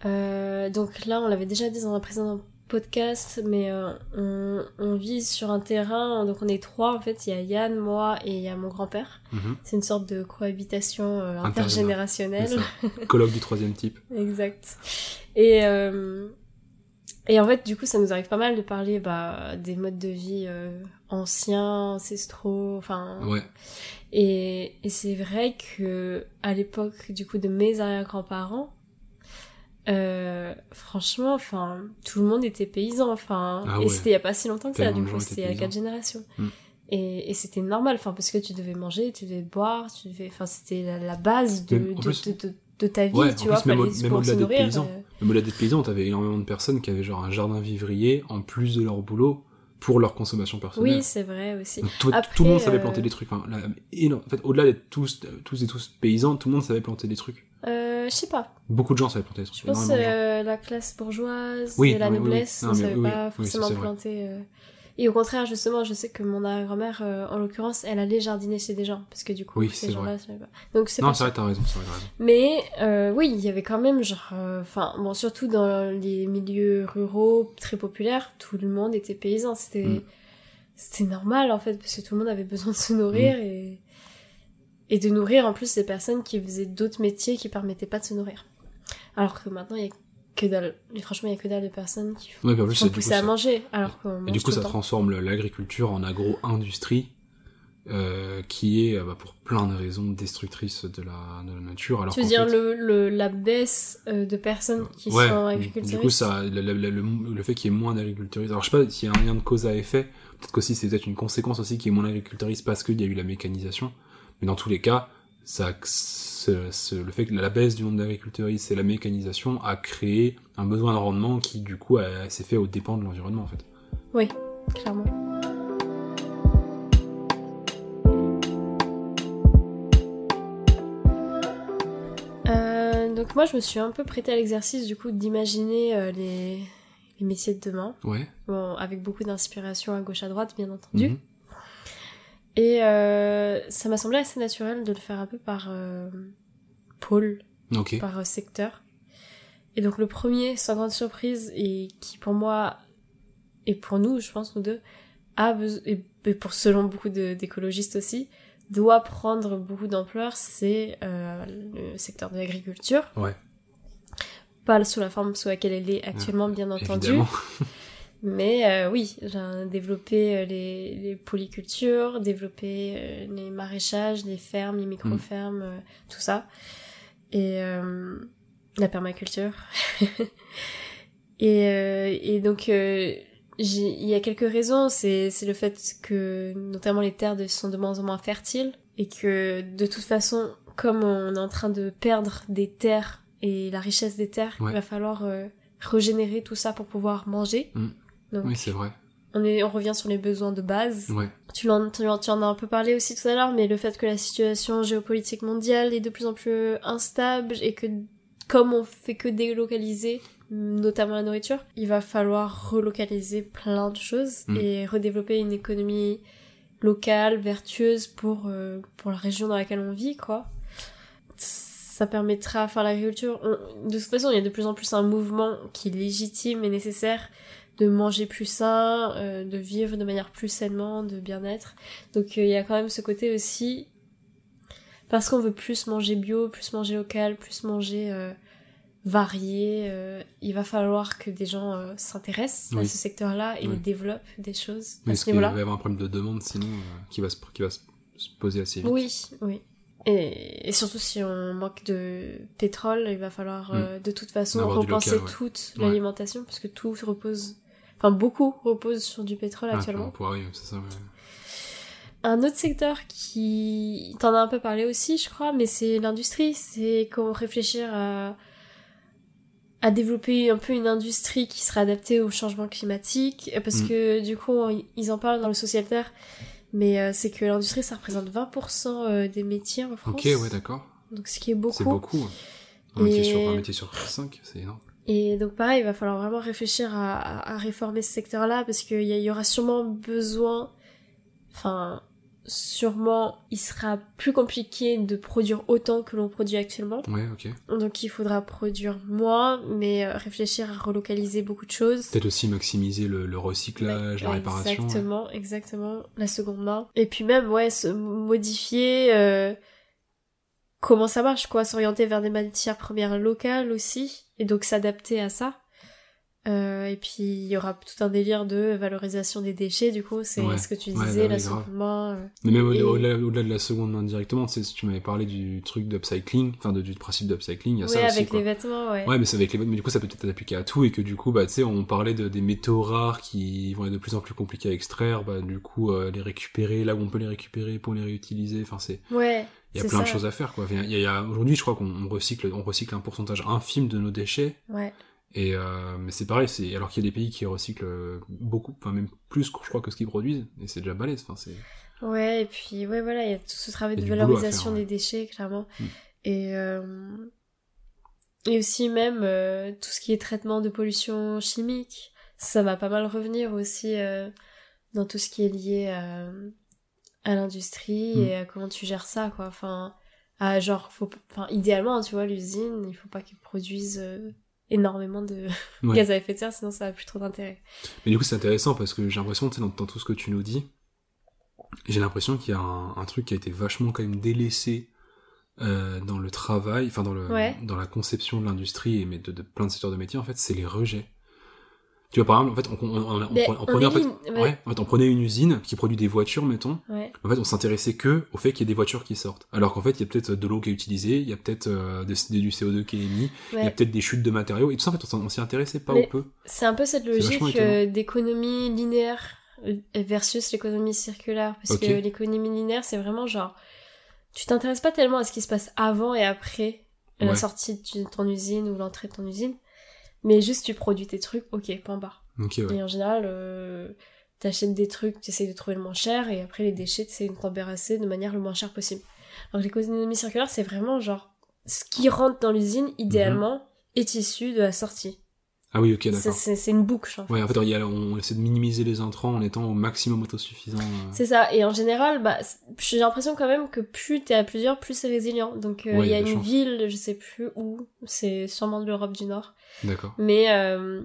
euh, donc là, on l'avait déjà dit dans un précédent podcast, mais euh, on, on vit sur un terrain, donc on est trois en fait, il y a Yann, moi et il y a mon grand-père. Mhm. C'est une sorte de cohabitation euh, Intergénérationnelle. Colloque du troisième type. Exact. Et, euh, et en fait, du coup, ça nous arrive pas mal de parler bah, des modes de vie euh, anciens, ancestraux, enfin... Ouais. Et, et c'est vrai que à l'époque, du coup, de mes arrière-grands-parents, euh, franchement, enfin, tout le monde était paysan, enfin, Ah et ouais. c'était il y a pas si longtemps que ça, du coup, c'était il y a quatre générations. Mm. Et, et c'était normal, enfin, parce que tu devais manger, tu devais boire, tu devais, enfin, c'était la, la base de, Même- en de, plus- de, de- de ta vie, Ouais, tu vois, plus, même pour au-delà d'être nourrir. paysan. euh, Même au-delà d'être paysan, t'avais énormément de personnes qui avaient genre un jardin vivrier en plus de leur boulot pour leur consommation personnelle. Oui, c'est vrai aussi. Donc, tout, Après, tout le monde savait euh, planter des trucs. Enfin, là, énorme. En fait, au-delà d'être tous, tous et tous paysans, tout le monde savait planter des trucs. Euh, je sais pas. Beaucoup de gens savaient planter. Je pense euh, la classe bourgeoise, Oui, la mais oui, oui. noblesse, Non, ne savait pas forcément planter. euh. Et au contraire, justement, je sais que mon arrière-grand-mère, euh, en l'occurrence, elle allait jardiner chez des gens, parce que du coup, ces gens-là savaient pas. Donc c'est Non, c'est vrai, t'as raison, c'est vrai, raison. Mais euh, oui, il y avait quand même genre, enfin bon, surtout dans les milieux ruraux très populaires, tout le monde était paysan. C'était Mm. c'était normal en fait parce que tout le monde avait besoin de se nourrir Mm. et et de nourrir en plus ces personnes qui faisaient d'autres métiers qui permettaient pas de se nourrir. Alors que maintenant il y a que dalle. Et franchement, il y a que dalle de personnes qui Ouais, plus, du coup, poussées à ça- manger alors Et du coup, ça temps. transforme l'agriculture en agro-industrie, euh, qui est, euh, bah, pour plein de raisons, destructrice de la, de la nature. Alors Tu veux dire fait- le, le- la baisse euh, de personnes qui ouais, sont du agricultrices coup, ça, le, le- le- le fait qu'il y ait moins d'agriculteuristes. Alors, je sais pas s'il y a un lien de cause à effet. Peut-être qu'aussi, c'est peut-être une conséquence aussi qu'il y ait moins d'agriculteuristes parce qu'il y a eu la mécanisation. Mais dans tous les cas, ça, le fait que la baisse du nombre d'agriculteuristes et la mécanisation a créé un besoin de rendement qui, du coup, s'est fait aux dépens de l'environnement, en fait. Oui, clairement. Euh, donc moi je me suis un peu prêtée à l'exercice du coup d'imaginer euh, les, les métiers de demain, Ouais. bon, avec beaucoup d'inspiration à gauche à droite bien entendu. Mhm. Et euh, ça m'a semblé assez naturel de le faire un peu par euh, pôle, Ok. par euh, secteur. Et donc le premier, sans grande surprise, et qui pour moi, et pour nous, je pense, nous deux, a besoin, et pour selon beaucoup d'écologistes aussi, doit prendre beaucoup d'ampleur, c'est euh, le secteur de l'agriculture. Ouais. Pas sous la forme sous laquelle elle est actuellement, bien entendu. Mais euh, oui, j'ai développé euh, les, les polycultures, développé euh, les maraîchages, les fermes, les micro-fermes, euh, tout ça. Et euh, la permaculture. et, euh, et donc, euh, il y a quelques raisons. C'est le fait que notamment les terres sont de moins en moins fertiles et que de toute façon, comme on est en train de perdre des terres et la richesse des terres, Ouais. il va falloir euh, régénérer tout ça pour pouvoir manger. Mm. Donc, Oui, c'est vrai. on, est, on revient sur les besoins de base. Ouais. Tu en, tu, en, tu en as un peu parlé aussi tout à l'heure, mais le fait que la situation géopolitique mondiale est de plus en plus instable et que comme on fait que délocaliser, notamment la nourriture, il va falloir relocaliser plein de choses Mm. et redévelopper une économie locale, vertueuse pour, euh, pour la région dans laquelle on vit, quoi. Ça permettra, enfin l'agriculture, on- de toute façon il y a de plus en plus un mouvement qui est légitime et nécessaire de manger plus sain, euh, de vivre de manière plus sainement, de bien-être. Donc euh, il y a quand même ce côté aussi, parce qu'on veut plus manger bio, plus manger local, plus manger euh, varié, il va falloir que des gens s'intéressent à ce secteur-là et Oui. développent des choses Oui, à parce ce qu'il va y avoir un problème de demande sinon qui, va se, qui va se, se poser assez vite. Oui, oui. Et, et surtout si on manque de pétrole, il va falloir euh, de toute façon local, ouais. toute Ouais. l'alimentation parce que tout repose, enfin beaucoup repose sur du pétrole Ah, actuellement. ça. ouais. Un autre secteur qui t'en as un peu parlé aussi, je crois, mais c'est l'industrie. C'est comment réfléchir à à développer un peu une industrie qui sera adaptée au changement climatique, parce Mm. que du coup ils en parlent dans le socialitaire, mais euh, c'est que l'industrie ça représente 20% euh, des métiers en France. Ok, ouais, d'accord. Donc ce qui est beaucoup. C'est beaucoup. Un, métier sur, un métier sur 5, c'est énorme. Et donc pareil, il va falloir vraiment réfléchir à, à- à réformer ce secteur-là parce qu'il y, y aura sûrement besoin, enfin sûrement il sera plus compliqué de produire autant que l'on produit actuellement. Ouais, ok. Donc il faudra produire moins, mais euh, réfléchir à relocaliser beaucoup de choses. Peut-être aussi maximiser le, le recyclage, la Ouais, réparation. ouais. Exactement, exactement, la seconde main. Et puis même, ouais, se modifier euh, comment ça marche, quoi, s'orienter vers des matières premières locales aussi, et donc s'adapter à ça. Euh, et puis il y aura tout un délire de valorisation des déchets, du coup, c'est Ouais. ce que tu Ouais, disais, bah la oui, grave. seconde main. euh. Mais même Et- au-delà de la seconde main directement, tu sais, tu m'avais parlé du truc d'upcycling, enfin du principe d'upcycling, il y a Ouais, ça aussi. avec quoi. les vêtements, ouais. Ouais, mais c'est avec les mais du coup ça peut peut-être appliquer à tout et que du coup bah tu sais on parlait de, des métaux rares qui vont être de plus en plus compliqués à extraire, bah du coup euh, les récupérer là où on peut les récupérer pour les réutiliser, enfin c'est Ouais, il y a plein de choses à faire quoi. Il y a, aujourd'hui je crois qu'on on recycle on recycle un pourcentage infime de nos déchets Ouais. Et euh, mais c'est pareil, c'est alors qu'il y a des pays qui recyclent euh, beaucoup, enfin même plus, je crois, que ce qu'ils produisent, et c'est déjà balèze. Enfin, c'est. Ouais, et puis ouais, voilà, il y a tout ce travail de valorisation faire, ouais. des déchets, clairement. Mm. Et euh, et aussi même euh, tout ce qui est traitement de pollution chimique, ça va pas mal revenir aussi dans tout ce qui est lié à, l'industrie Mm. et à comment tu gères ça, quoi. Enfin, à genre, faut, enfin, idéalement, tu vois, l'usine, il faut pas qu'ils produisent euh, énormément de Ouais. gaz à effet de serre, sinon ça a plus trop d'intérêt. Mais du coup, c'est intéressant parce que j'ai l'impression, tu sais, dans, dans tout ce que tu nous dis, j'ai l'impression qu'il y a un, un truc qui a été vachement quand même délaissé euh, dans le travail, enfin dans le Ouais. dans la conception de l'industrie et de, de plein de secteurs de métiers. En fait, c'est les rejets. Tu vois, par exemple, en fait, on, on, on- on Mais prenait- en fait, élimine- ouais. ouais, en fait, on prenait une usine qui produit des voitures, mettons. Ouais. En fait, on s'intéressait que au fait qu'il y ait des voitures qui sortent. Alors qu'en fait, il y a peut-être de l'eau qui est utilisée, il y a peut-être euh, du CO2 qui est émis, il y a peut-être des chutes de matériaux et tout ça. En fait, on s'y intéressait pas Mais- ou peu. C'est un peu cette logique euh, d'économie linéaire euh, versus l'économie circulaire. Parce que l'économie linéaire, c'est vraiment genre. Tu t'intéresses pas tellement à ce qui se passe avant et après la sortie de ton usine ou l'entrée de ton usine, mais juste tu produis tes trucs, ok, point barre. Ok, ouais. Et en général, euh, t'achètes des trucs, tu essayes de trouver le moins cher, et après les déchets, tu essayes de t'en débarrasser de manière le moins chère possible. Alors l'économie circulaire, c'est vraiment genre. Ce qui rentre dans l'usine, idéalement, est issu de la sortie. Ah oui, ok, C'est- d'accord. C'est une boucle, en fait. Ouais, en fait, y a- on essaie de minimiser les intrants en étant au maximum autosuffisant. euh. C'est ça, et en général, bah, j'ai l'impression quand même que plus t'es à plusieurs, plus c'est résilient. Donc euh, il Ouais, y a y a de une chance. ville, je sais plus où, c'est sûrement de l'Europe du Nord, D'accord. mais euh,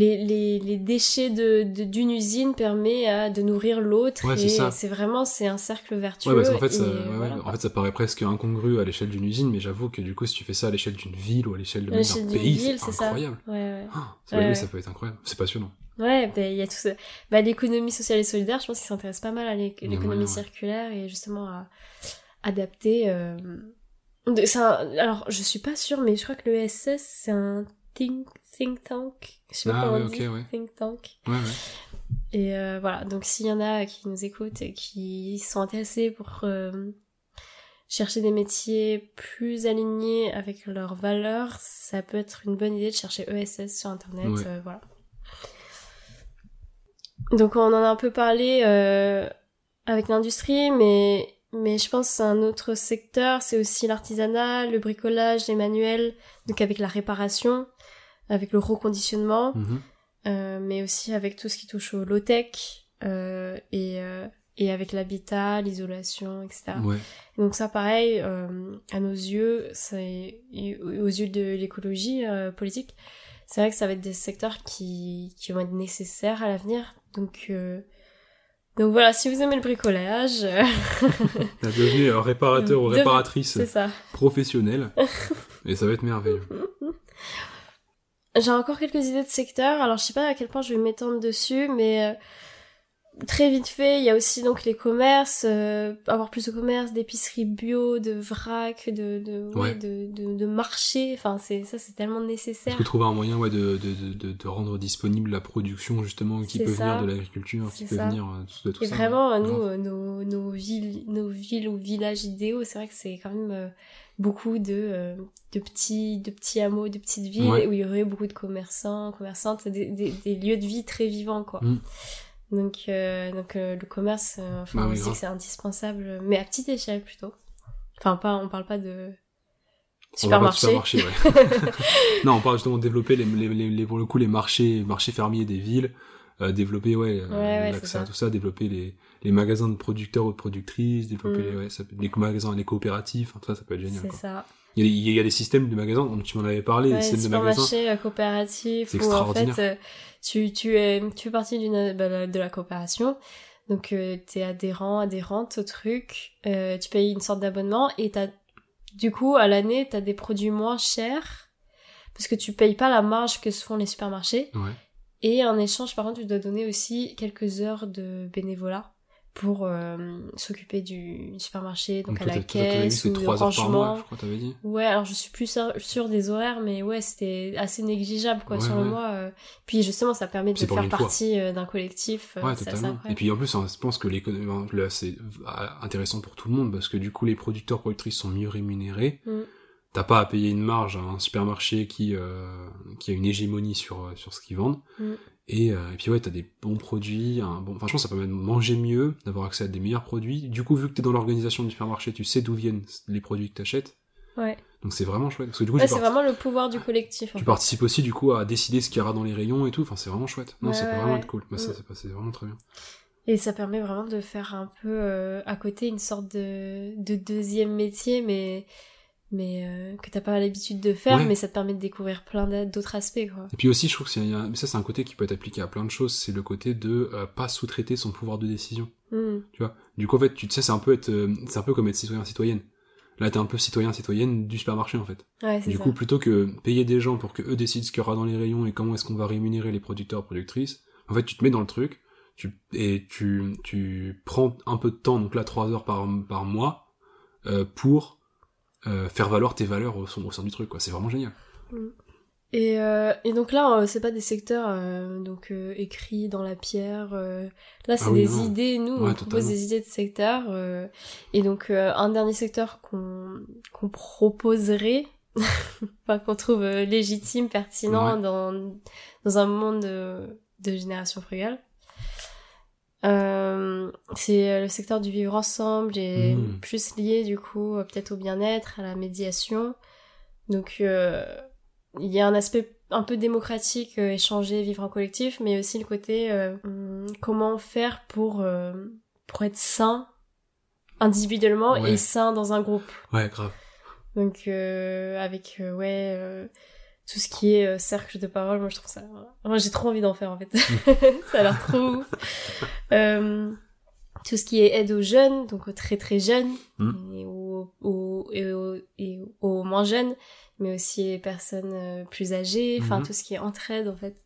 les, les, les déchets de de- d'une usine permet à, de nourrir l'autre, Ouais, c'est et c'est vraiment, c'est un cercle vertueux. Ouais, parce qu'en fait, ça, ouais, voilà, en fait, ça paraît presque incongru à l'échelle d'une usine, mais j'avoue que du coup, si tu fais ça à l'échelle d'une ville ou à l'échelle d'un d'une pays, c'est c'est ça. incroyable. Ouais, ouais. Ça, oui, ça peut être incroyable. C'est passionnant. Ouais, ben, il y a tout ça. Bah, l'économie sociale et solidaire, je pense qu'ils s'intéressent pas mal à l'économie circulaire et justement à adapter. euh, un- Alors, je suis pas sûre, mais je crois que le ESS, c'est un think, think tank. Je sais pas Ah, comment ouais, on dit. ouais. Think tank. Ouais. Et euh, voilà, donc s'il y en a qui nous écoutent et qui sont intéressés pour euh, chercher des métiers plus alignés avec leurs valeurs, ça peut être une bonne idée de chercher ESS sur internet. Euh, voilà. Donc on en a un peu parlé avec l'industrie, mais mais je pense que c'est un autre secteur, c'est aussi l'artisanat, le bricolage, les manuels, donc avec la réparation, avec le reconditionnement Mhm. euh, mais aussi avec tout ce qui touche au low-tech euh, et, euh, et avec l'habitat, l'isolation, etc. Ouais. Donc ça, pareil, euh, à nos yeux, c'est aux yeux de l'écologie euh, politique, c'est vrai que ça va être des secteurs qui, qui vont être nécessaires à l'avenir. Donc, euh, donc voilà, si vous aimez le bricolage, euh, T'as devenu un réparateur ou réparatrice c'est ça. professionnel. et ça va être merveilleux. J'ai encore quelques idées de secteurs, alors je sais pas à quel point je vais m'étendre dessus, mais euh, très vite fait, il y a aussi donc les commerces, euh, avoir plus de commerces, d'épiceries bio, de vrac, de, de, ouais, Ouais. de, de, de marchés, enfin c'est ça c'est tellement nécessaire. que trouver un moyen ouais, de, de, de, rendre disponible la production, justement, qui peut ça. venir de l'agriculture, qui peut ça. venir euh, de tout Et ça. vraiment, euh, nous, euh, nos, nos, villes, nos villes ou villages idéaux, c'est vrai que c'est quand même euh, beaucoup de, euh, de, petits, de petits hameaux, de petites villes où il y aurait beaucoup de commerçants, commerçantes, des, des, des lieux de vie très vivants, quoi. Mm. Donc, euh, donc euh, le commerce, euh, enfin, Bah oui, que c'est indispensable, mais à petite échelle plutôt. Enfin, pas, on parle pas de On va pas de supermarché. ouais. non, on parle justement de développer les, les, les, les- pour le coup les marchés, marchés fermiers des villes, développer ouais, l'accès ça. à tout ça, développer les, les magasins de producteurs ou de productrices, développer Mm. les, ouais, ça peut- les magasins, les coopératives, enfin, tout ça, ça peut être génial. C'est Quoi. ça. Il, y a, il y a des systèmes de magasins, dont tu m'en avais parlé, Ouais, des systèmes de magasins. supermarché euh, coopératif où en fait euh, tu, tu, es, tu fais partie d'une bah, de la coopération donc euh, t'es adhérent adhérente au truc euh, tu payes une sorte d'abonnement et t'as du coup à l'année t'as des produits moins chers parce que tu payes pas la marge que se font les supermarchés Ouais. et en échange par contre tu dois donner aussi quelques heures de bénévolat pour euh, s'occuper du supermarché donc, Donc, à la caisse ou le 3 heures par rangement mois, je crois, dit. Ouais, alors je suis plus sûre des horaires, mais ouais, c'était assez négligeable quoi Ouais, sur le mois. euh. Puis justement, ça permet de faire partie euh, d'un collectif. Ouais, totalement. Et puis en plus, hein, je pense que l'économie, là, c'est intéressant pour tout le monde parce que du coup, les producteurs, productrices sont mieux rémunérés. Mm. t'as pas à payer une marge à un supermarché qui euh, qui a une hégémonie sur sur ce qu'ils vendent. Mm. Et, euh, et puis ouais, t'as des bons produits, un bon. Que ça permet de manger mieux, d'avoir accès à des meilleurs produits. Du coup, vu que t'es dans l'organisation du supermarché, tu sais d'où viennent les produits que t'achètes. Ouais. Donc c'est vraiment chouette. Parce que du coup, Ouais, c'est vraiment le pouvoir du collectif. en tu fait. participes aussi du coup à décider ce qu'il y aura dans les rayons et tout. Enfin, c'est vraiment chouette. Non, Ouais, ça peut vraiment être cool. Bah, ça, c'est vraiment très bien. Et ça permet vraiment de faire un peu euh, à côté une sorte de, de deuxième métier, mais, mais euh, que t'as pas l'habitude de faire, Ouais. mais ça te permet de découvrir plein d'a- d'autres aspects, quoi. Et puis aussi, je trouve que c'est un- mais ça, c'est un côté qui peut être appliqué à plein de choses. C'est le côté de euh, pas sous-traiter son pouvoir de décision. Hmm. Tu vois? Du coup, en fait, tu sais, c'est un peu être, euh, c'est un peu comme être citoyen citoyenne. Là, t'es un peu citoyen citoyenne du supermarché en fait. Ouais, Du ça. coup, plutôt que payer des gens pour que eux décident ce qu'il y aura dans les rayons et comment est-ce qu'on va rémunérer les producteurs productrices, en fait, tu te mets dans le truc, tu et tu tu prends un peu de temps, donc là trois heures par par mois, euh, pour euh, faire valoir tes valeurs au, au sein du truc. quoi. C'est vraiment génial. Et, euh, et donc là, euh, c'est pas des secteurs euh, donc euh, écrits dans la pierre. euh, là, c'est Ah oui, des non. idées. Nous, Ouais, on propose des idées de secteurs. euh, et donc euh, un dernier secteur qu'on qu'on proposerait, enfin qu'on trouve légitime, pertinent Ouais. dans dans un monde de, de génération frugale. Euh, c'est euh, le secteur du vivre ensemble et Mm. plus lié du coup euh, peut-être au bien-être, à la médiation. Donc euh, il y a un aspect un peu démocratique, euh, échanger, vivre en collectif, mais aussi le côté euh, hum, comment faire pour, euh, pour être sain individuellement Ouais. et sain dans un groupe. Ouais, grave. Donc euh, avec euh, ouais euh, tout ce qui est euh, cercle de parole, moi je trouve ça. Moi j'ai trop envie d'en faire en fait. ça a l'air trop ouf. Euh, tout ce qui est aide aux jeunes, donc aux très très jeunes Mm. et, aux, aux- et, aux, et aux moins jeunes, mais aussi les personnes euh, plus âgées, enfin Mhm. tout ce qui est entraide en fait,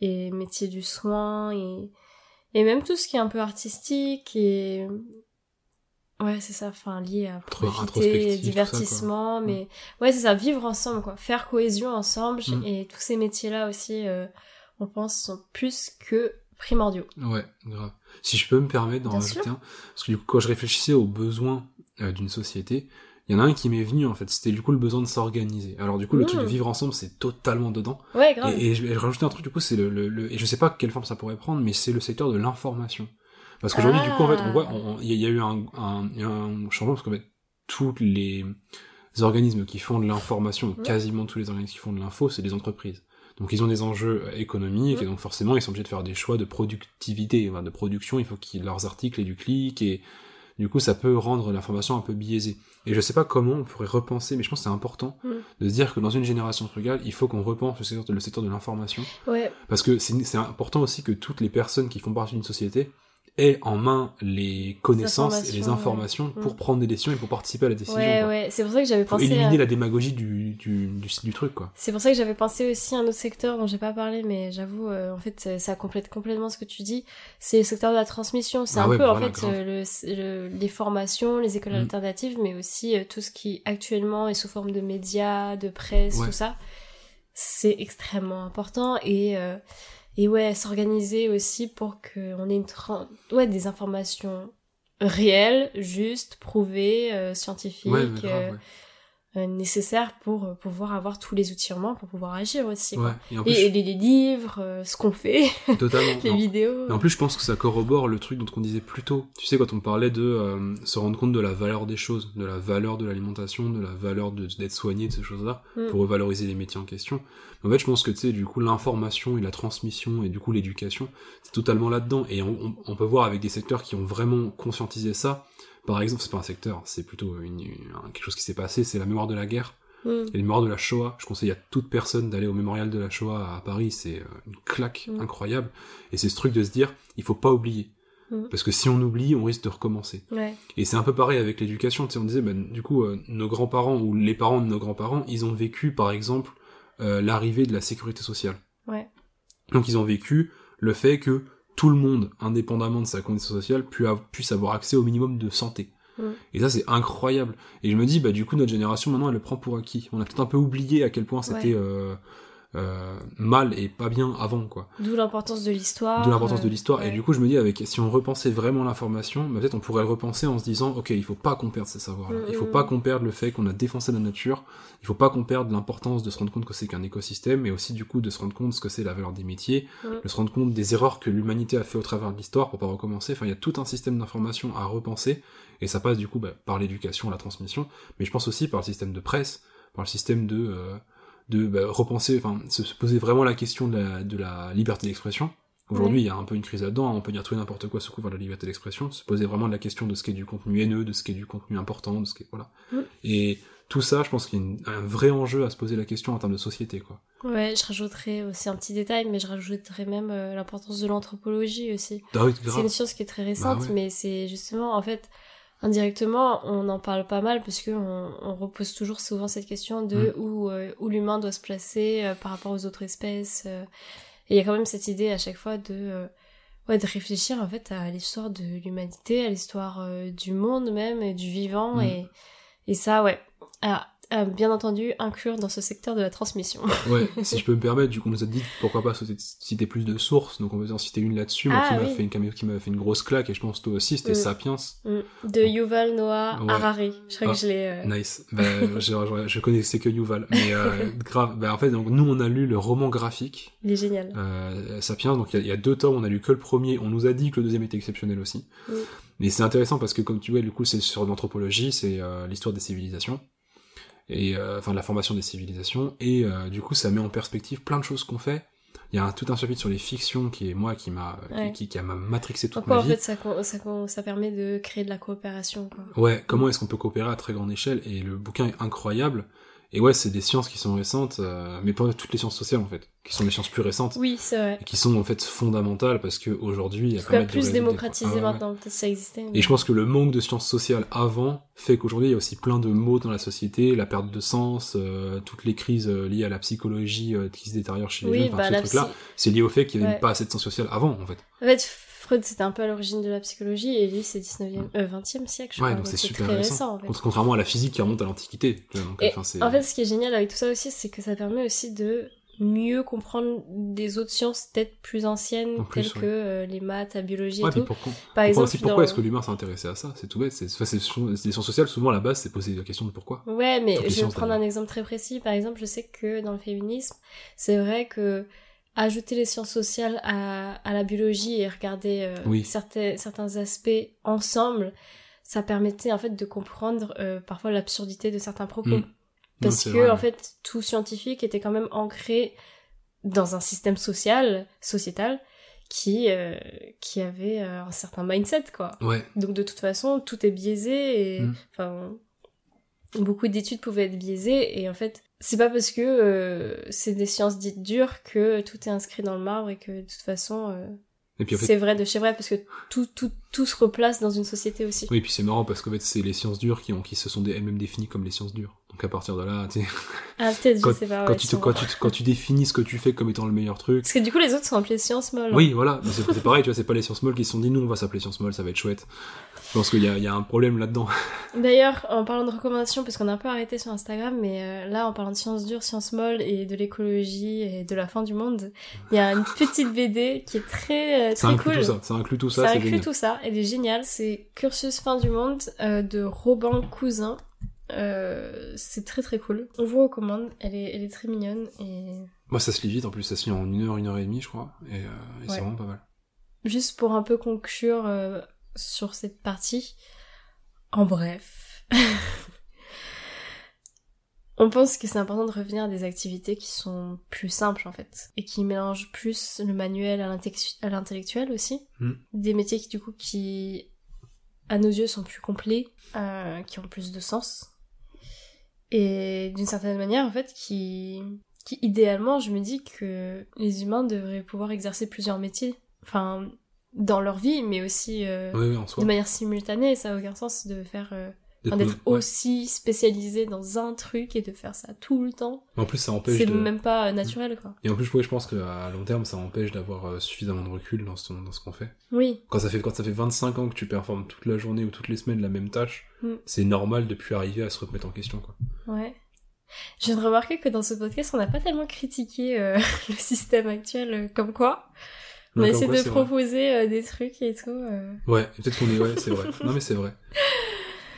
et métier du soin et et même tout ce qui est un peu artistique et ouais c'est ça, enfin lié à profiter, ça, divertissement, quoi. mais ouais c'est ça, vivre ensemble quoi, faire cohésion ensemble Mm. et tous ces métiers là aussi, euh, on pense sont plus que primordiaux. Ouais, grave. Si je peux me permettre d'en rajouter un, parce que du coup, quand je réfléchissais aux besoins euh, d'une société, il y en a un qui m'est venu en fait, c'était du coup le besoin de s'organiser. Alors du coup, le Mmh. truc de vivre ensemble, c'est totalement dedans. Ouais grave. Et, et je vais rajouter un truc du coup, c'est le, le, le- et je sais pas quelle forme ça pourrait prendre, mais c'est le secteur de l'information. Parce qu'aujourd'hui, du coup, en fait, on voit, on- il y, a- il y a eu un, changement parce qu'en fait, tous les organismes qui font de l'information, Mhm. quasiment tous les organismes qui font de l'info, c'est des entreprises. Donc ils ont des enjeux économiques et donc forcément ils sont obligés de faire des choix de productivité, de production. Il faut qu'ils leurs articles aient du clic et du coup ça peut rendre l'information un peu biaisée. Et je sais pas comment on pourrait repenser, mais je pense que c'est important de se dire que dans une génération frugale, il faut qu'on repense le secteur, de l'information Ouais, parce que c'est important aussi que toutes les personnes qui font partie d'une société aient en main les connaissances et les informations, ouais. pour Mm. prendre des décisions et pour participer à la décision. ouais, quoi. ouais. C'est pour ça que j'avais Faut pensé. éliminer à- la démagogie du, du, du, du truc, quoi. C'est pour ça que j'avais pensé aussi à un autre secteur dont j'ai pas parlé, mais j'avoue, euh, en fait, ça, complète complètement ce que tu dis. C'est le secteur de la transmission. C'est Ah un ouais, peu, bah en voilà, fait, euh, le, le- les formations, les écoles Mm. alternatives, mais aussi euh, tout ce qui actuellement est sous forme de médias, de presse, Ouais. tout ça. C'est extrêmement important et et ouais, s'organiser aussi pour qu'on ait une ouais des informations réelles, justes, prouvées, euh, scientifiques. Ouais, mais grave, euh, ouais. Euh, nécessaires pour euh, pouvoir avoir tous les outils en main pour pouvoir agir aussi. Ouais, et en plus, Et, et les, les livres, euh, ce qu'on fait, les non. vidéos. En plus, je pense que ça corrobore le truc dont on disait plus tôt. Tu sais, quand on parlait de euh, se rendre compte de la valeur des choses, de la valeur de l'alimentation, de la valeur d'être soigné, de ces choses-là, Mm. pour revaloriser les métiers en question. En fait, je pense que, tu sais, du coup, l'information et la transmission et du coup l'éducation, c'est totalement là-dedans. Et on, on- on peut voir avec des secteurs qui ont vraiment conscientisé ça. Par exemple, c'est pas un secteur, c'est plutôt une- un- quelque chose qui s'est passé, c'est la mémoire de la guerre. Mm. Et le mémoire de la Shoah, je conseille à toute personne d'aller au mémorial de la Shoah à Paris, c'est euh, une claque Mm. incroyable. Et c'est ce truc de se dire, il faut pas oublier. Mm. Parce que si on oublie, on risque de recommencer. Ouais. Et c'est un peu pareil avec l'éducation, tu sais, on disait, ben, du coup, euh, nos grands-parents ou les parents de nos grands-parents, ils ont vécu, par exemple, euh, l'arrivée de la sécurité sociale. Ouais. Donc ils ont vécu le fait que tout le monde, indépendamment de sa condition sociale, pu- puisse avoir accès au minimum de santé. Et ça, c'est incroyable. Et je me dis, bah, du coup, notre génération, maintenant, elle le prend pour acquis. On a peut-être un peu oublié à quel point c'était Ouais. euh, euh, mal et pas bien avant quoi. D'où l'importance de l'histoire. De l'importance de euh, l'histoire. Et du coup, je me dis, avec, si on repensait vraiment l'information, bah, peut-être on pourrait le repenser en se disant, ok, il faut pas qu'on perde ces savoirs-là. Il faut Mhm. pas qu'on perde le fait qu'on a défoncé la nature. Il faut pas qu'on perde l'importance de se rendre compte que c'est qu'un écosystème, et aussi du coup de se rendre compte ce que c'est la valeur des métiers, de se rendre compte des erreurs que l'humanité a fait au travers de l'histoire pour pas recommencer. Enfin, il y a tout un système d'information à repenser, et ça passe du coup bah, par l'éducation, la transmission, mais je pense aussi par le système de presse, par le système de euh, de bah, repenser, enfin, se, se poser vraiment la question de la, de la liberté d'expression. Aujourd'hui, il y a un peu une crise là-dedans, hein, on peut dire tout et n'importe quoi sous couvert de la liberté d'expression, se poser vraiment la question de ce qui est du contenu haineux, de ce qui est du contenu important, de ce qui est, voilà. Et tout ça, je pense qu'il y a une- un vrai enjeu à se poser la question en termes de société, quoi. Ouais, je rajouterais aussi un petit détail, mais je rajouterais même euh, l'importance de l'anthropologie aussi. Ah oui, C'est une science qui est très récente, Bah ouais. mais c'est justement, en fait, indirectement, on en parle pas mal parce que on, on repose toujours souvent cette question de Mm. où, euh, où l'humain doit se placer euh, par rapport aux autres espèces. euh. et il y a quand même cette idée à chaque fois de, ouais, de réfléchir en fait à l'histoire de l'humanité, à l'histoire du monde même, et du vivant, Mm. et, et ça, ouais. À, bien entendu inclure dans ce secteur de la transmission. Ouais, si je peux me permettre, du coup, on nous a dit pourquoi pas citer, plus de sources, donc on va en citer une là-dessus, moi, Ah, qui m'a fait une, qui m'a fait une grosse claque, et je pense toi aussi, c'était Mm. Sapiens. Mm. De Yuval Noah Ouais. Harari. Je crois Ah. que je l'ai. euh, Nice. Bah, je, je, connaissais que Yuval, mais euh, grave. Bah, en fait, donc nous, on a lu le roman graphique Il est génial. euh, Sapiens. Donc il y, a- il y a deux tomes, on a lu que le premier. On nous a dit que le deuxième était exceptionnel aussi. Mm. Mais c'est intéressant parce que comme tu vois, du coup, c'est sur l'anthropologie, c'est l'histoire des civilisations et euh, enfin de la formation des civilisations et euh, du coup, ça met en perspective plein de choses qu'on fait. Il y a un, tout un chapitre sur les fictions qui est moi qui m'a Ouais. qui, qui, qui m'a matrixé toute Pourquoi ma en vie. fait ça, ça, ça permet de créer de la coopération quoi. Ouais, comment est-ce qu'on peut coopérer à très grande échelle? Et le bouquin est incroyable. Et ouais, c'est des sciences qui sont récentes, euh, mais pas toutes les sciences sociales en fait, qui sont des sciences plus récentes Oui, c'est vrai. et qui sont en fait fondamentales parce que aujourd'hui, il y a pas plus démocratisé Ah ouais, ouais. maintenant, peut-être ça existait. mais- Et je pense que le manque de sciences sociales avant fait qu'aujourd'hui il y a aussi plein de maux dans la société, la perte de sens, euh, toutes les crises euh, liées à la psychologie euh, qui se détériore chez les Oui, jeunes, enfin, bah ce truc-là, psy- c'est lié au fait qu'il n'y avait Ouais. pas assez de sciences sociales avant en fait. En fait, Freud c'était un peu à l'origine de la psychologie et lui c'est 19e, euh, 20e siècle je Ouais, crois. donc c'est super très récent. récent en fait. Contra- Contrairement à la physique qui remonte à l'Antiquité. enfin, En fait, ce qui est génial avec tout ça aussi, c'est que ça permet aussi de mieux comprendre des autres sciences peut-être plus anciennes, plus, telles ouais. que euh, les maths, la biologie Ouais, et tout. Par exemple, aussi pourquoi dans- est-ce que l'humain s'est intéressé à ça? C'est tout bête. C'est des sciences sociales. Souvent, à la base, c'est poser la question de pourquoi. Ouais, mais les je vais prendre un exemple très précis. Par exemple, je sais que dans le féminisme, c'est vrai que ajouter les sciences sociales à, à la biologie et regarder euh, Oui. certains, certains aspects ensemble, ça permettait en fait de comprendre euh, parfois l'absurdité de certains propos. Mm. Parce Non, que vrai, en fait, tout scientifique était quand même ancré dans un système social, sociétal, qui, euh, qui avait un certain mindset, quoi. Ouais. Donc de toute façon, tout est biaisé et Mm. enfin beaucoup d'études pouvaient être biaisées et en fait, c'est pas parce que euh, c'est des sciences dites dures que tout est inscrit dans le marbre et que de toute façon euh, Et puis en fait, c'est vrai de chez vrai parce que tout tout tout se replace dans une société aussi. oui, puis c'est marrant parce qu'en fait, c'est les sciences dures qui ont qui se sont elles-mêmes définies comme les sciences dures. Donc à partir de là, tu sais, Ah peut-être quand, je sais pas. quand ouais, tu te, sûrement. quand, tu, te- quand tu définis ce que tu fais comme étant le meilleur truc. Parce que du coup les autres sont appelés sciences molles. hein. Oui, voilà, c'est pareil, tu vois, c'est pas les sciences molles qui se sont dit nous on va s'appeler sciences molles, ça va être chouette. Je pense qu'il y a, il y a un problème là-dedans. D'ailleurs, en parlant de recommandations, parce qu'on a un peu arrêté sur Instagram, mais euh, là, en parlant de sciences dures, sciences molles et de l'écologie et de la fin du monde, il y a une petite BD qui est très, euh, Ça très inclut cool. tout ça, ça inclut tout ça, Ça inclut génial. tout ça, elle est géniale. C'est Cursus fin du monde euh, de Robin Cousin. C'est très très cool. On vous recommande, elle est, elle est très mignonne et Moi, ça se lit vite, en plus, ça se lit en une heure, une heure et demie, je crois, et, c'est vraiment pas mal. juste pour un peu conclure sur cette partie, en bref, on pense que c'est important de revenir à des activités qui sont plus simples en fait, et qui mélangent plus le manuel à l'intellectu- à l'intellectuel aussi. Mm. Des métiers qui du coup qui, à nos yeux, sont plus complets, euh, qui ont plus de sens, et d'une certaine manière en fait qui qui idéalement je me dis que les humains devraient pouvoir exercer plusieurs métiers enfin dans leur vie mais aussi euh, de manière simultanée ça n'a aucun sens de faire euh, D'être- ouais. aussi spécialisé dans un truc et de faire ça tout le temps En plus, ça empêche c'est de... même pas euh, naturel quoi Et en plus, je pense qu'à long terme, ça empêche d'avoir suffisamment de recul dans ce, dans ce qu'on fait. oui Quand ça, fait, quand ça fait 25 ans que tu performes toute la journée ou toutes les semaines la même tâche, Mm. c'est normal de plus arriver à se remettre en question, quoi. ouais Je viens de remarquer que dans ce podcast, on n'a pas tellement critiqué euh, le système actuel, comme quoi. On a essayé de proposer euh, des trucs et tout. euh. Ouais, peut-être qu'on est, ouais, c'est vrai. Non, mais c'est vrai.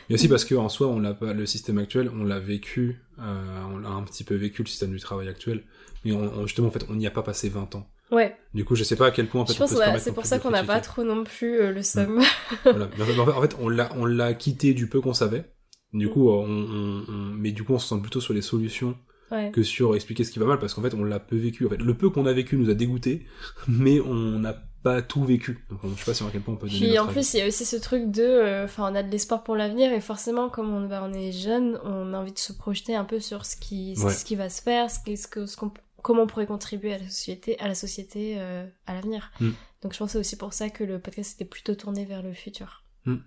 Et aussi parce que en soi, on l'a pas, le système actuel, on l'a vécu, euh, on l'a un petit peu vécu le système du travail actuel, mais on, on- justement, en fait, on n'y a pas passé 20 ans. Ouais, Du coup, je sais pas à quel point, en fait, je pense ouais, c'est pour ça qu'on n'a pas trop non plus le somme. Voilà. Mais en fait, en fait, on l'a, on l'a quitté du peu qu'on savait. Du coup, on, on- on- mais du coup, on se sent plutôt sur les solutions ouais. que sur expliquer ce qui va mal, parce qu'en fait, on l'a peu vécu. En fait, le peu qu'on a vécu nous a dégoûté, mais on n'a pas tout vécu. Donc, on- je sais pas si à quel point on peut donner Puis en plus, il y a aussi ce truc de, euh, enfin, on a de l'espoir pour l'avenir et forcément, comme on, bah, on est jeune, on a envie de se projeter un peu sur ce qui, Ouais. ce qui va se faire, ce qui, ce que, ce qu'on, comment on pourrait contribuer à la société, à la société, euh, à l'avenir. Mm. Donc je pense que c'est aussi pour ça que le podcast était plutôt tourné vers le futur. Mm.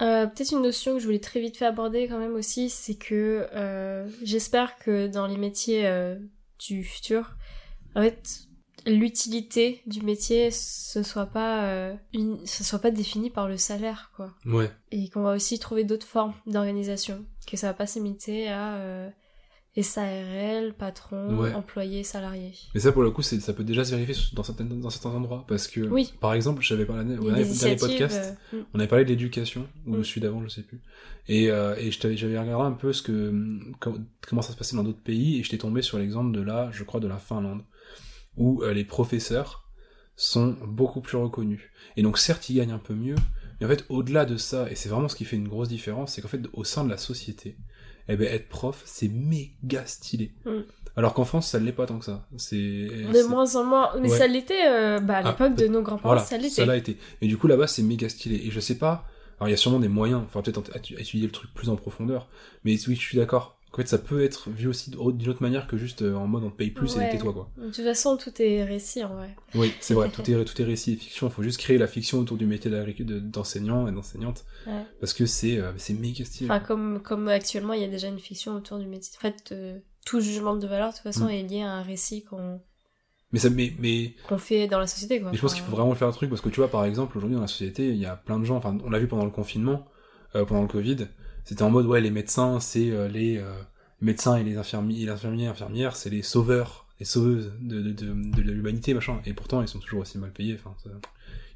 Euh, Peut-être une notion que je voulais très vite fait aborder quand même aussi, c'est que euh, j'espère que dans les métiers euh, du futur, en fait, l'utilité du métier ce soit pas euh, une, ce soit pas défini par le salaire quoi Ouais. et qu'on va aussi trouver d'autres formes d'organisation que ça va pas se limiter à euh, SARL patron Ouais. employé salarié Mais ça, pour le coup, ça peut déjà se vérifier dans certains, dans certains endroits. Parce que, Oui. par exemple, j'avais parlé, dernier podcast, euh, mm. on avait parlé de l'éducation, ou Mm. celui d'avant, je sais plus. Et, euh, et je j'avais regardé un peu ce que, com- comment ça se passait dans d'autres pays, et j'étais tombé sur l'exemple de là, je crois, de la Finlande, où euh, les professeurs sont beaucoup plus reconnus. Et donc, certes, ils gagnent un peu mieux, mais en fait, au-delà de ça, et c'est vraiment ce qui fait une grosse différence, c'est qu'en fait, au sein de la société, eh ben, être prof, c'est méga stylé. Mm. Alors qu'en France, ça l'est pas tant que ça. C'est, de moins en moins mais Ouais. ça l'était euh, bah, à Ah, l'époque de nos grands-parents voilà, ça l'était ça l'a été. Et du coup, là-bas, c'est méga stylé. Et je sais pas, alors il y a sûrement des moyens, enfin peut-être étudier le truc plus en profondeur, mais oui, je suis d'accord. En fait, ça peut être vu aussi d'une autre manière que juste euh, en mode on te paye plus Ouais. et tais-toi, quoi. de toute façon tout est récit en vrai Oui, c'est vrai, tout est, tout est récit et fiction. Il faut juste créer la fiction autour du métier d'enseignant et d'enseignante. Ouais. Parce que c'est euh, c'est méga stylé. enfin comme comme actuellement il y a déjà une fiction autour du métier en fait euh, tout jugement de valeur de toute façon Mm. est lié à un récit qu'on Mais, ça, mais, mais, qu'on fait dans la société quoi mais je pense qu'il faut vraiment faire un truc parce que tu vois, par exemple, aujourd'hui dans la société, il y a plein de gens, enfin, on l'a vu pendant le confinement, euh, pendant le Covid, c'était en mode, ouais, les médecins, c'est euh, les euh, médecins et les infirmiers, et les infirmiers, infirmières, c'est les sauveurs, les sauveuses de, de, de, de l'humanité, machin. Et pourtant, ils sont toujours aussi mal payés. Enfin, ça-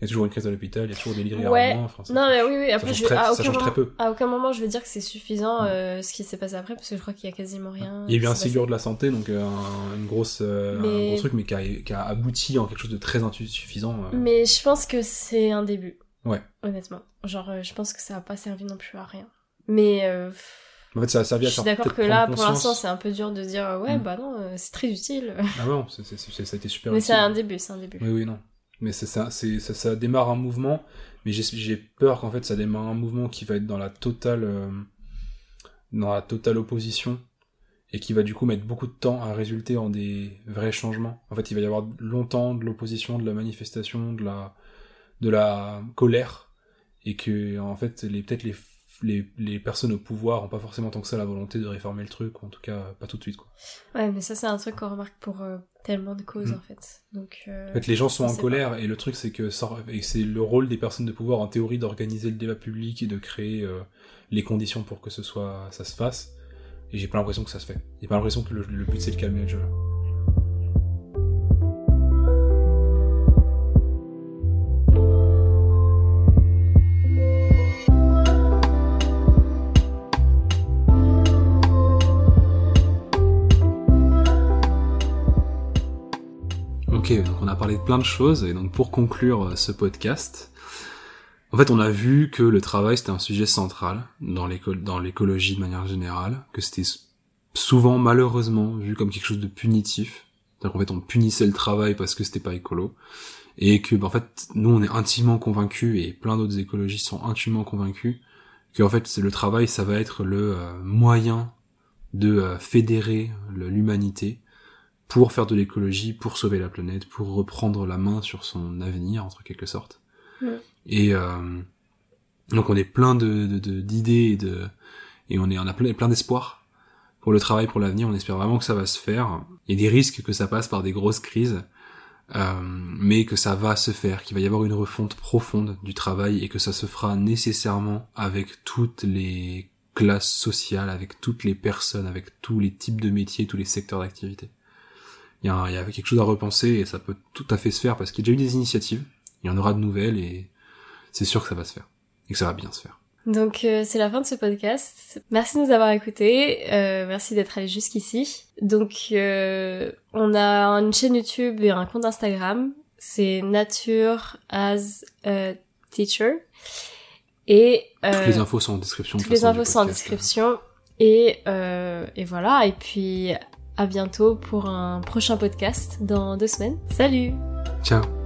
il y a toujours une crise à l'hôpital, il y a toujours des lits Ouais. Enfin, ça- Non mais oui oui après change je très- à ça aucun très moment peu. à aucun moment je vais dire que c'est suffisant euh, ce qui s'est passé après parce que je crois qu'il y a quasiment rien Il y a eu un. Ségur de la santé, donc euh, un, une grosse, euh, Mais- un gros truc, mais qui a, qui a abouti en quelque chose de très insuffisant. euh. mais je pense que c'est un début Ouais. honnêtement genre je pense que ça a pas servi non plus à rien mais euh, En fait, ça a servi je à suis faire d'accord que là pour l'instant c'est un peu dur de dire euh, ouais Mm. bah non euh, c'est très utile Ah non, c'est, c'est, c'est- ça a été super mais c'est un début c'est un début Oui, oui, non. Mais c'est ça, c'est, ça, ça démarre un mouvement, mais j'ai, j'ai peur qu'en fait ça démarre un mouvement qui va être dans la totale, euh, dans la totale opposition, et qui va du coup mettre beaucoup de temps à résulter en des vrais changements. En fait, il va y avoir longtemps de l'opposition, de la manifestation, de la, de la colère, et que en fait, les, peut-être les, les, les personnes au pouvoir ont pas forcément tant que ça la volonté de réformer le truc, ou en tout cas pas tout de suite. Quoi. ouais mais ça c'est un truc qu'on remarque pour euh, tellement de causes Mm. en fait donc euh, En fait, les gens sont en colère et le truc c'est que c'est le rôle des personnes de pouvoir en théorie d'organiser le débat public et de créer euh, les conditions pour que ce soit ça se fasse. Et j'ai pas l'impression que ça se fait. J'ai pas l'impression que le, le but c'est de calmer le jeu. là. Donc on a parlé de plein de choses, et donc pour conclure euh, ce podcast, en fait on a vu que le travail c'était un sujet central dans l'éco- dans l'écologie de manière générale, que c'était souvent malheureusement vu comme quelque chose de punitif, c'est-à-dire qu'en fait on punissait le travail parce que c'était pas écolo, et que bah, en fait nous on est intimement convaincus, et plein d'autres écologistes sont intimement convaincus, que en fait le travail ça va être le euh, moyen de euh, fédérer l'humanité, pour faire de l'écologie, pour sauver la planète, pour reprendre la main sur son avenir, entre quelque sorte. Et euh, donc on est plein de de- de- d'idées et de et on est on a plein plein d'espoir pour le travail pour l'avenir. On espère vraiment que ça va se faire. Il y a des risques que ça passe par des grosses crises, euh, mais que ça va se faire, qu'il va y avoir une refonte profonde du travail et que ça se fera nécessairement avec toutes les classes sociales, avec toutes les personnes, avec tous les types de métiers, tous les secteurs d'activité. Il y, a, y a quelque chose à repenser et ça peut tout à fait se faire parce qu'il y a déjà eu des initiatives, il y en aura de nouvelles et c'est sûr que ça va se faire et que ça va bien se faire. Donc euh, c'est la fin de ce podcast. Merci de nous avoir écoutés. Euh, merci d'être allé jusqu'ici. Donc euh, on a une chaîne YouTube et un compte Instagram. C'est Nature as a Teacher. Et toutes les infos sont en description. Toutes les infos sont en description. Et, et voilà. Et puis à bientôt pour un prochain podcast dans deux semaines. Salut Ciao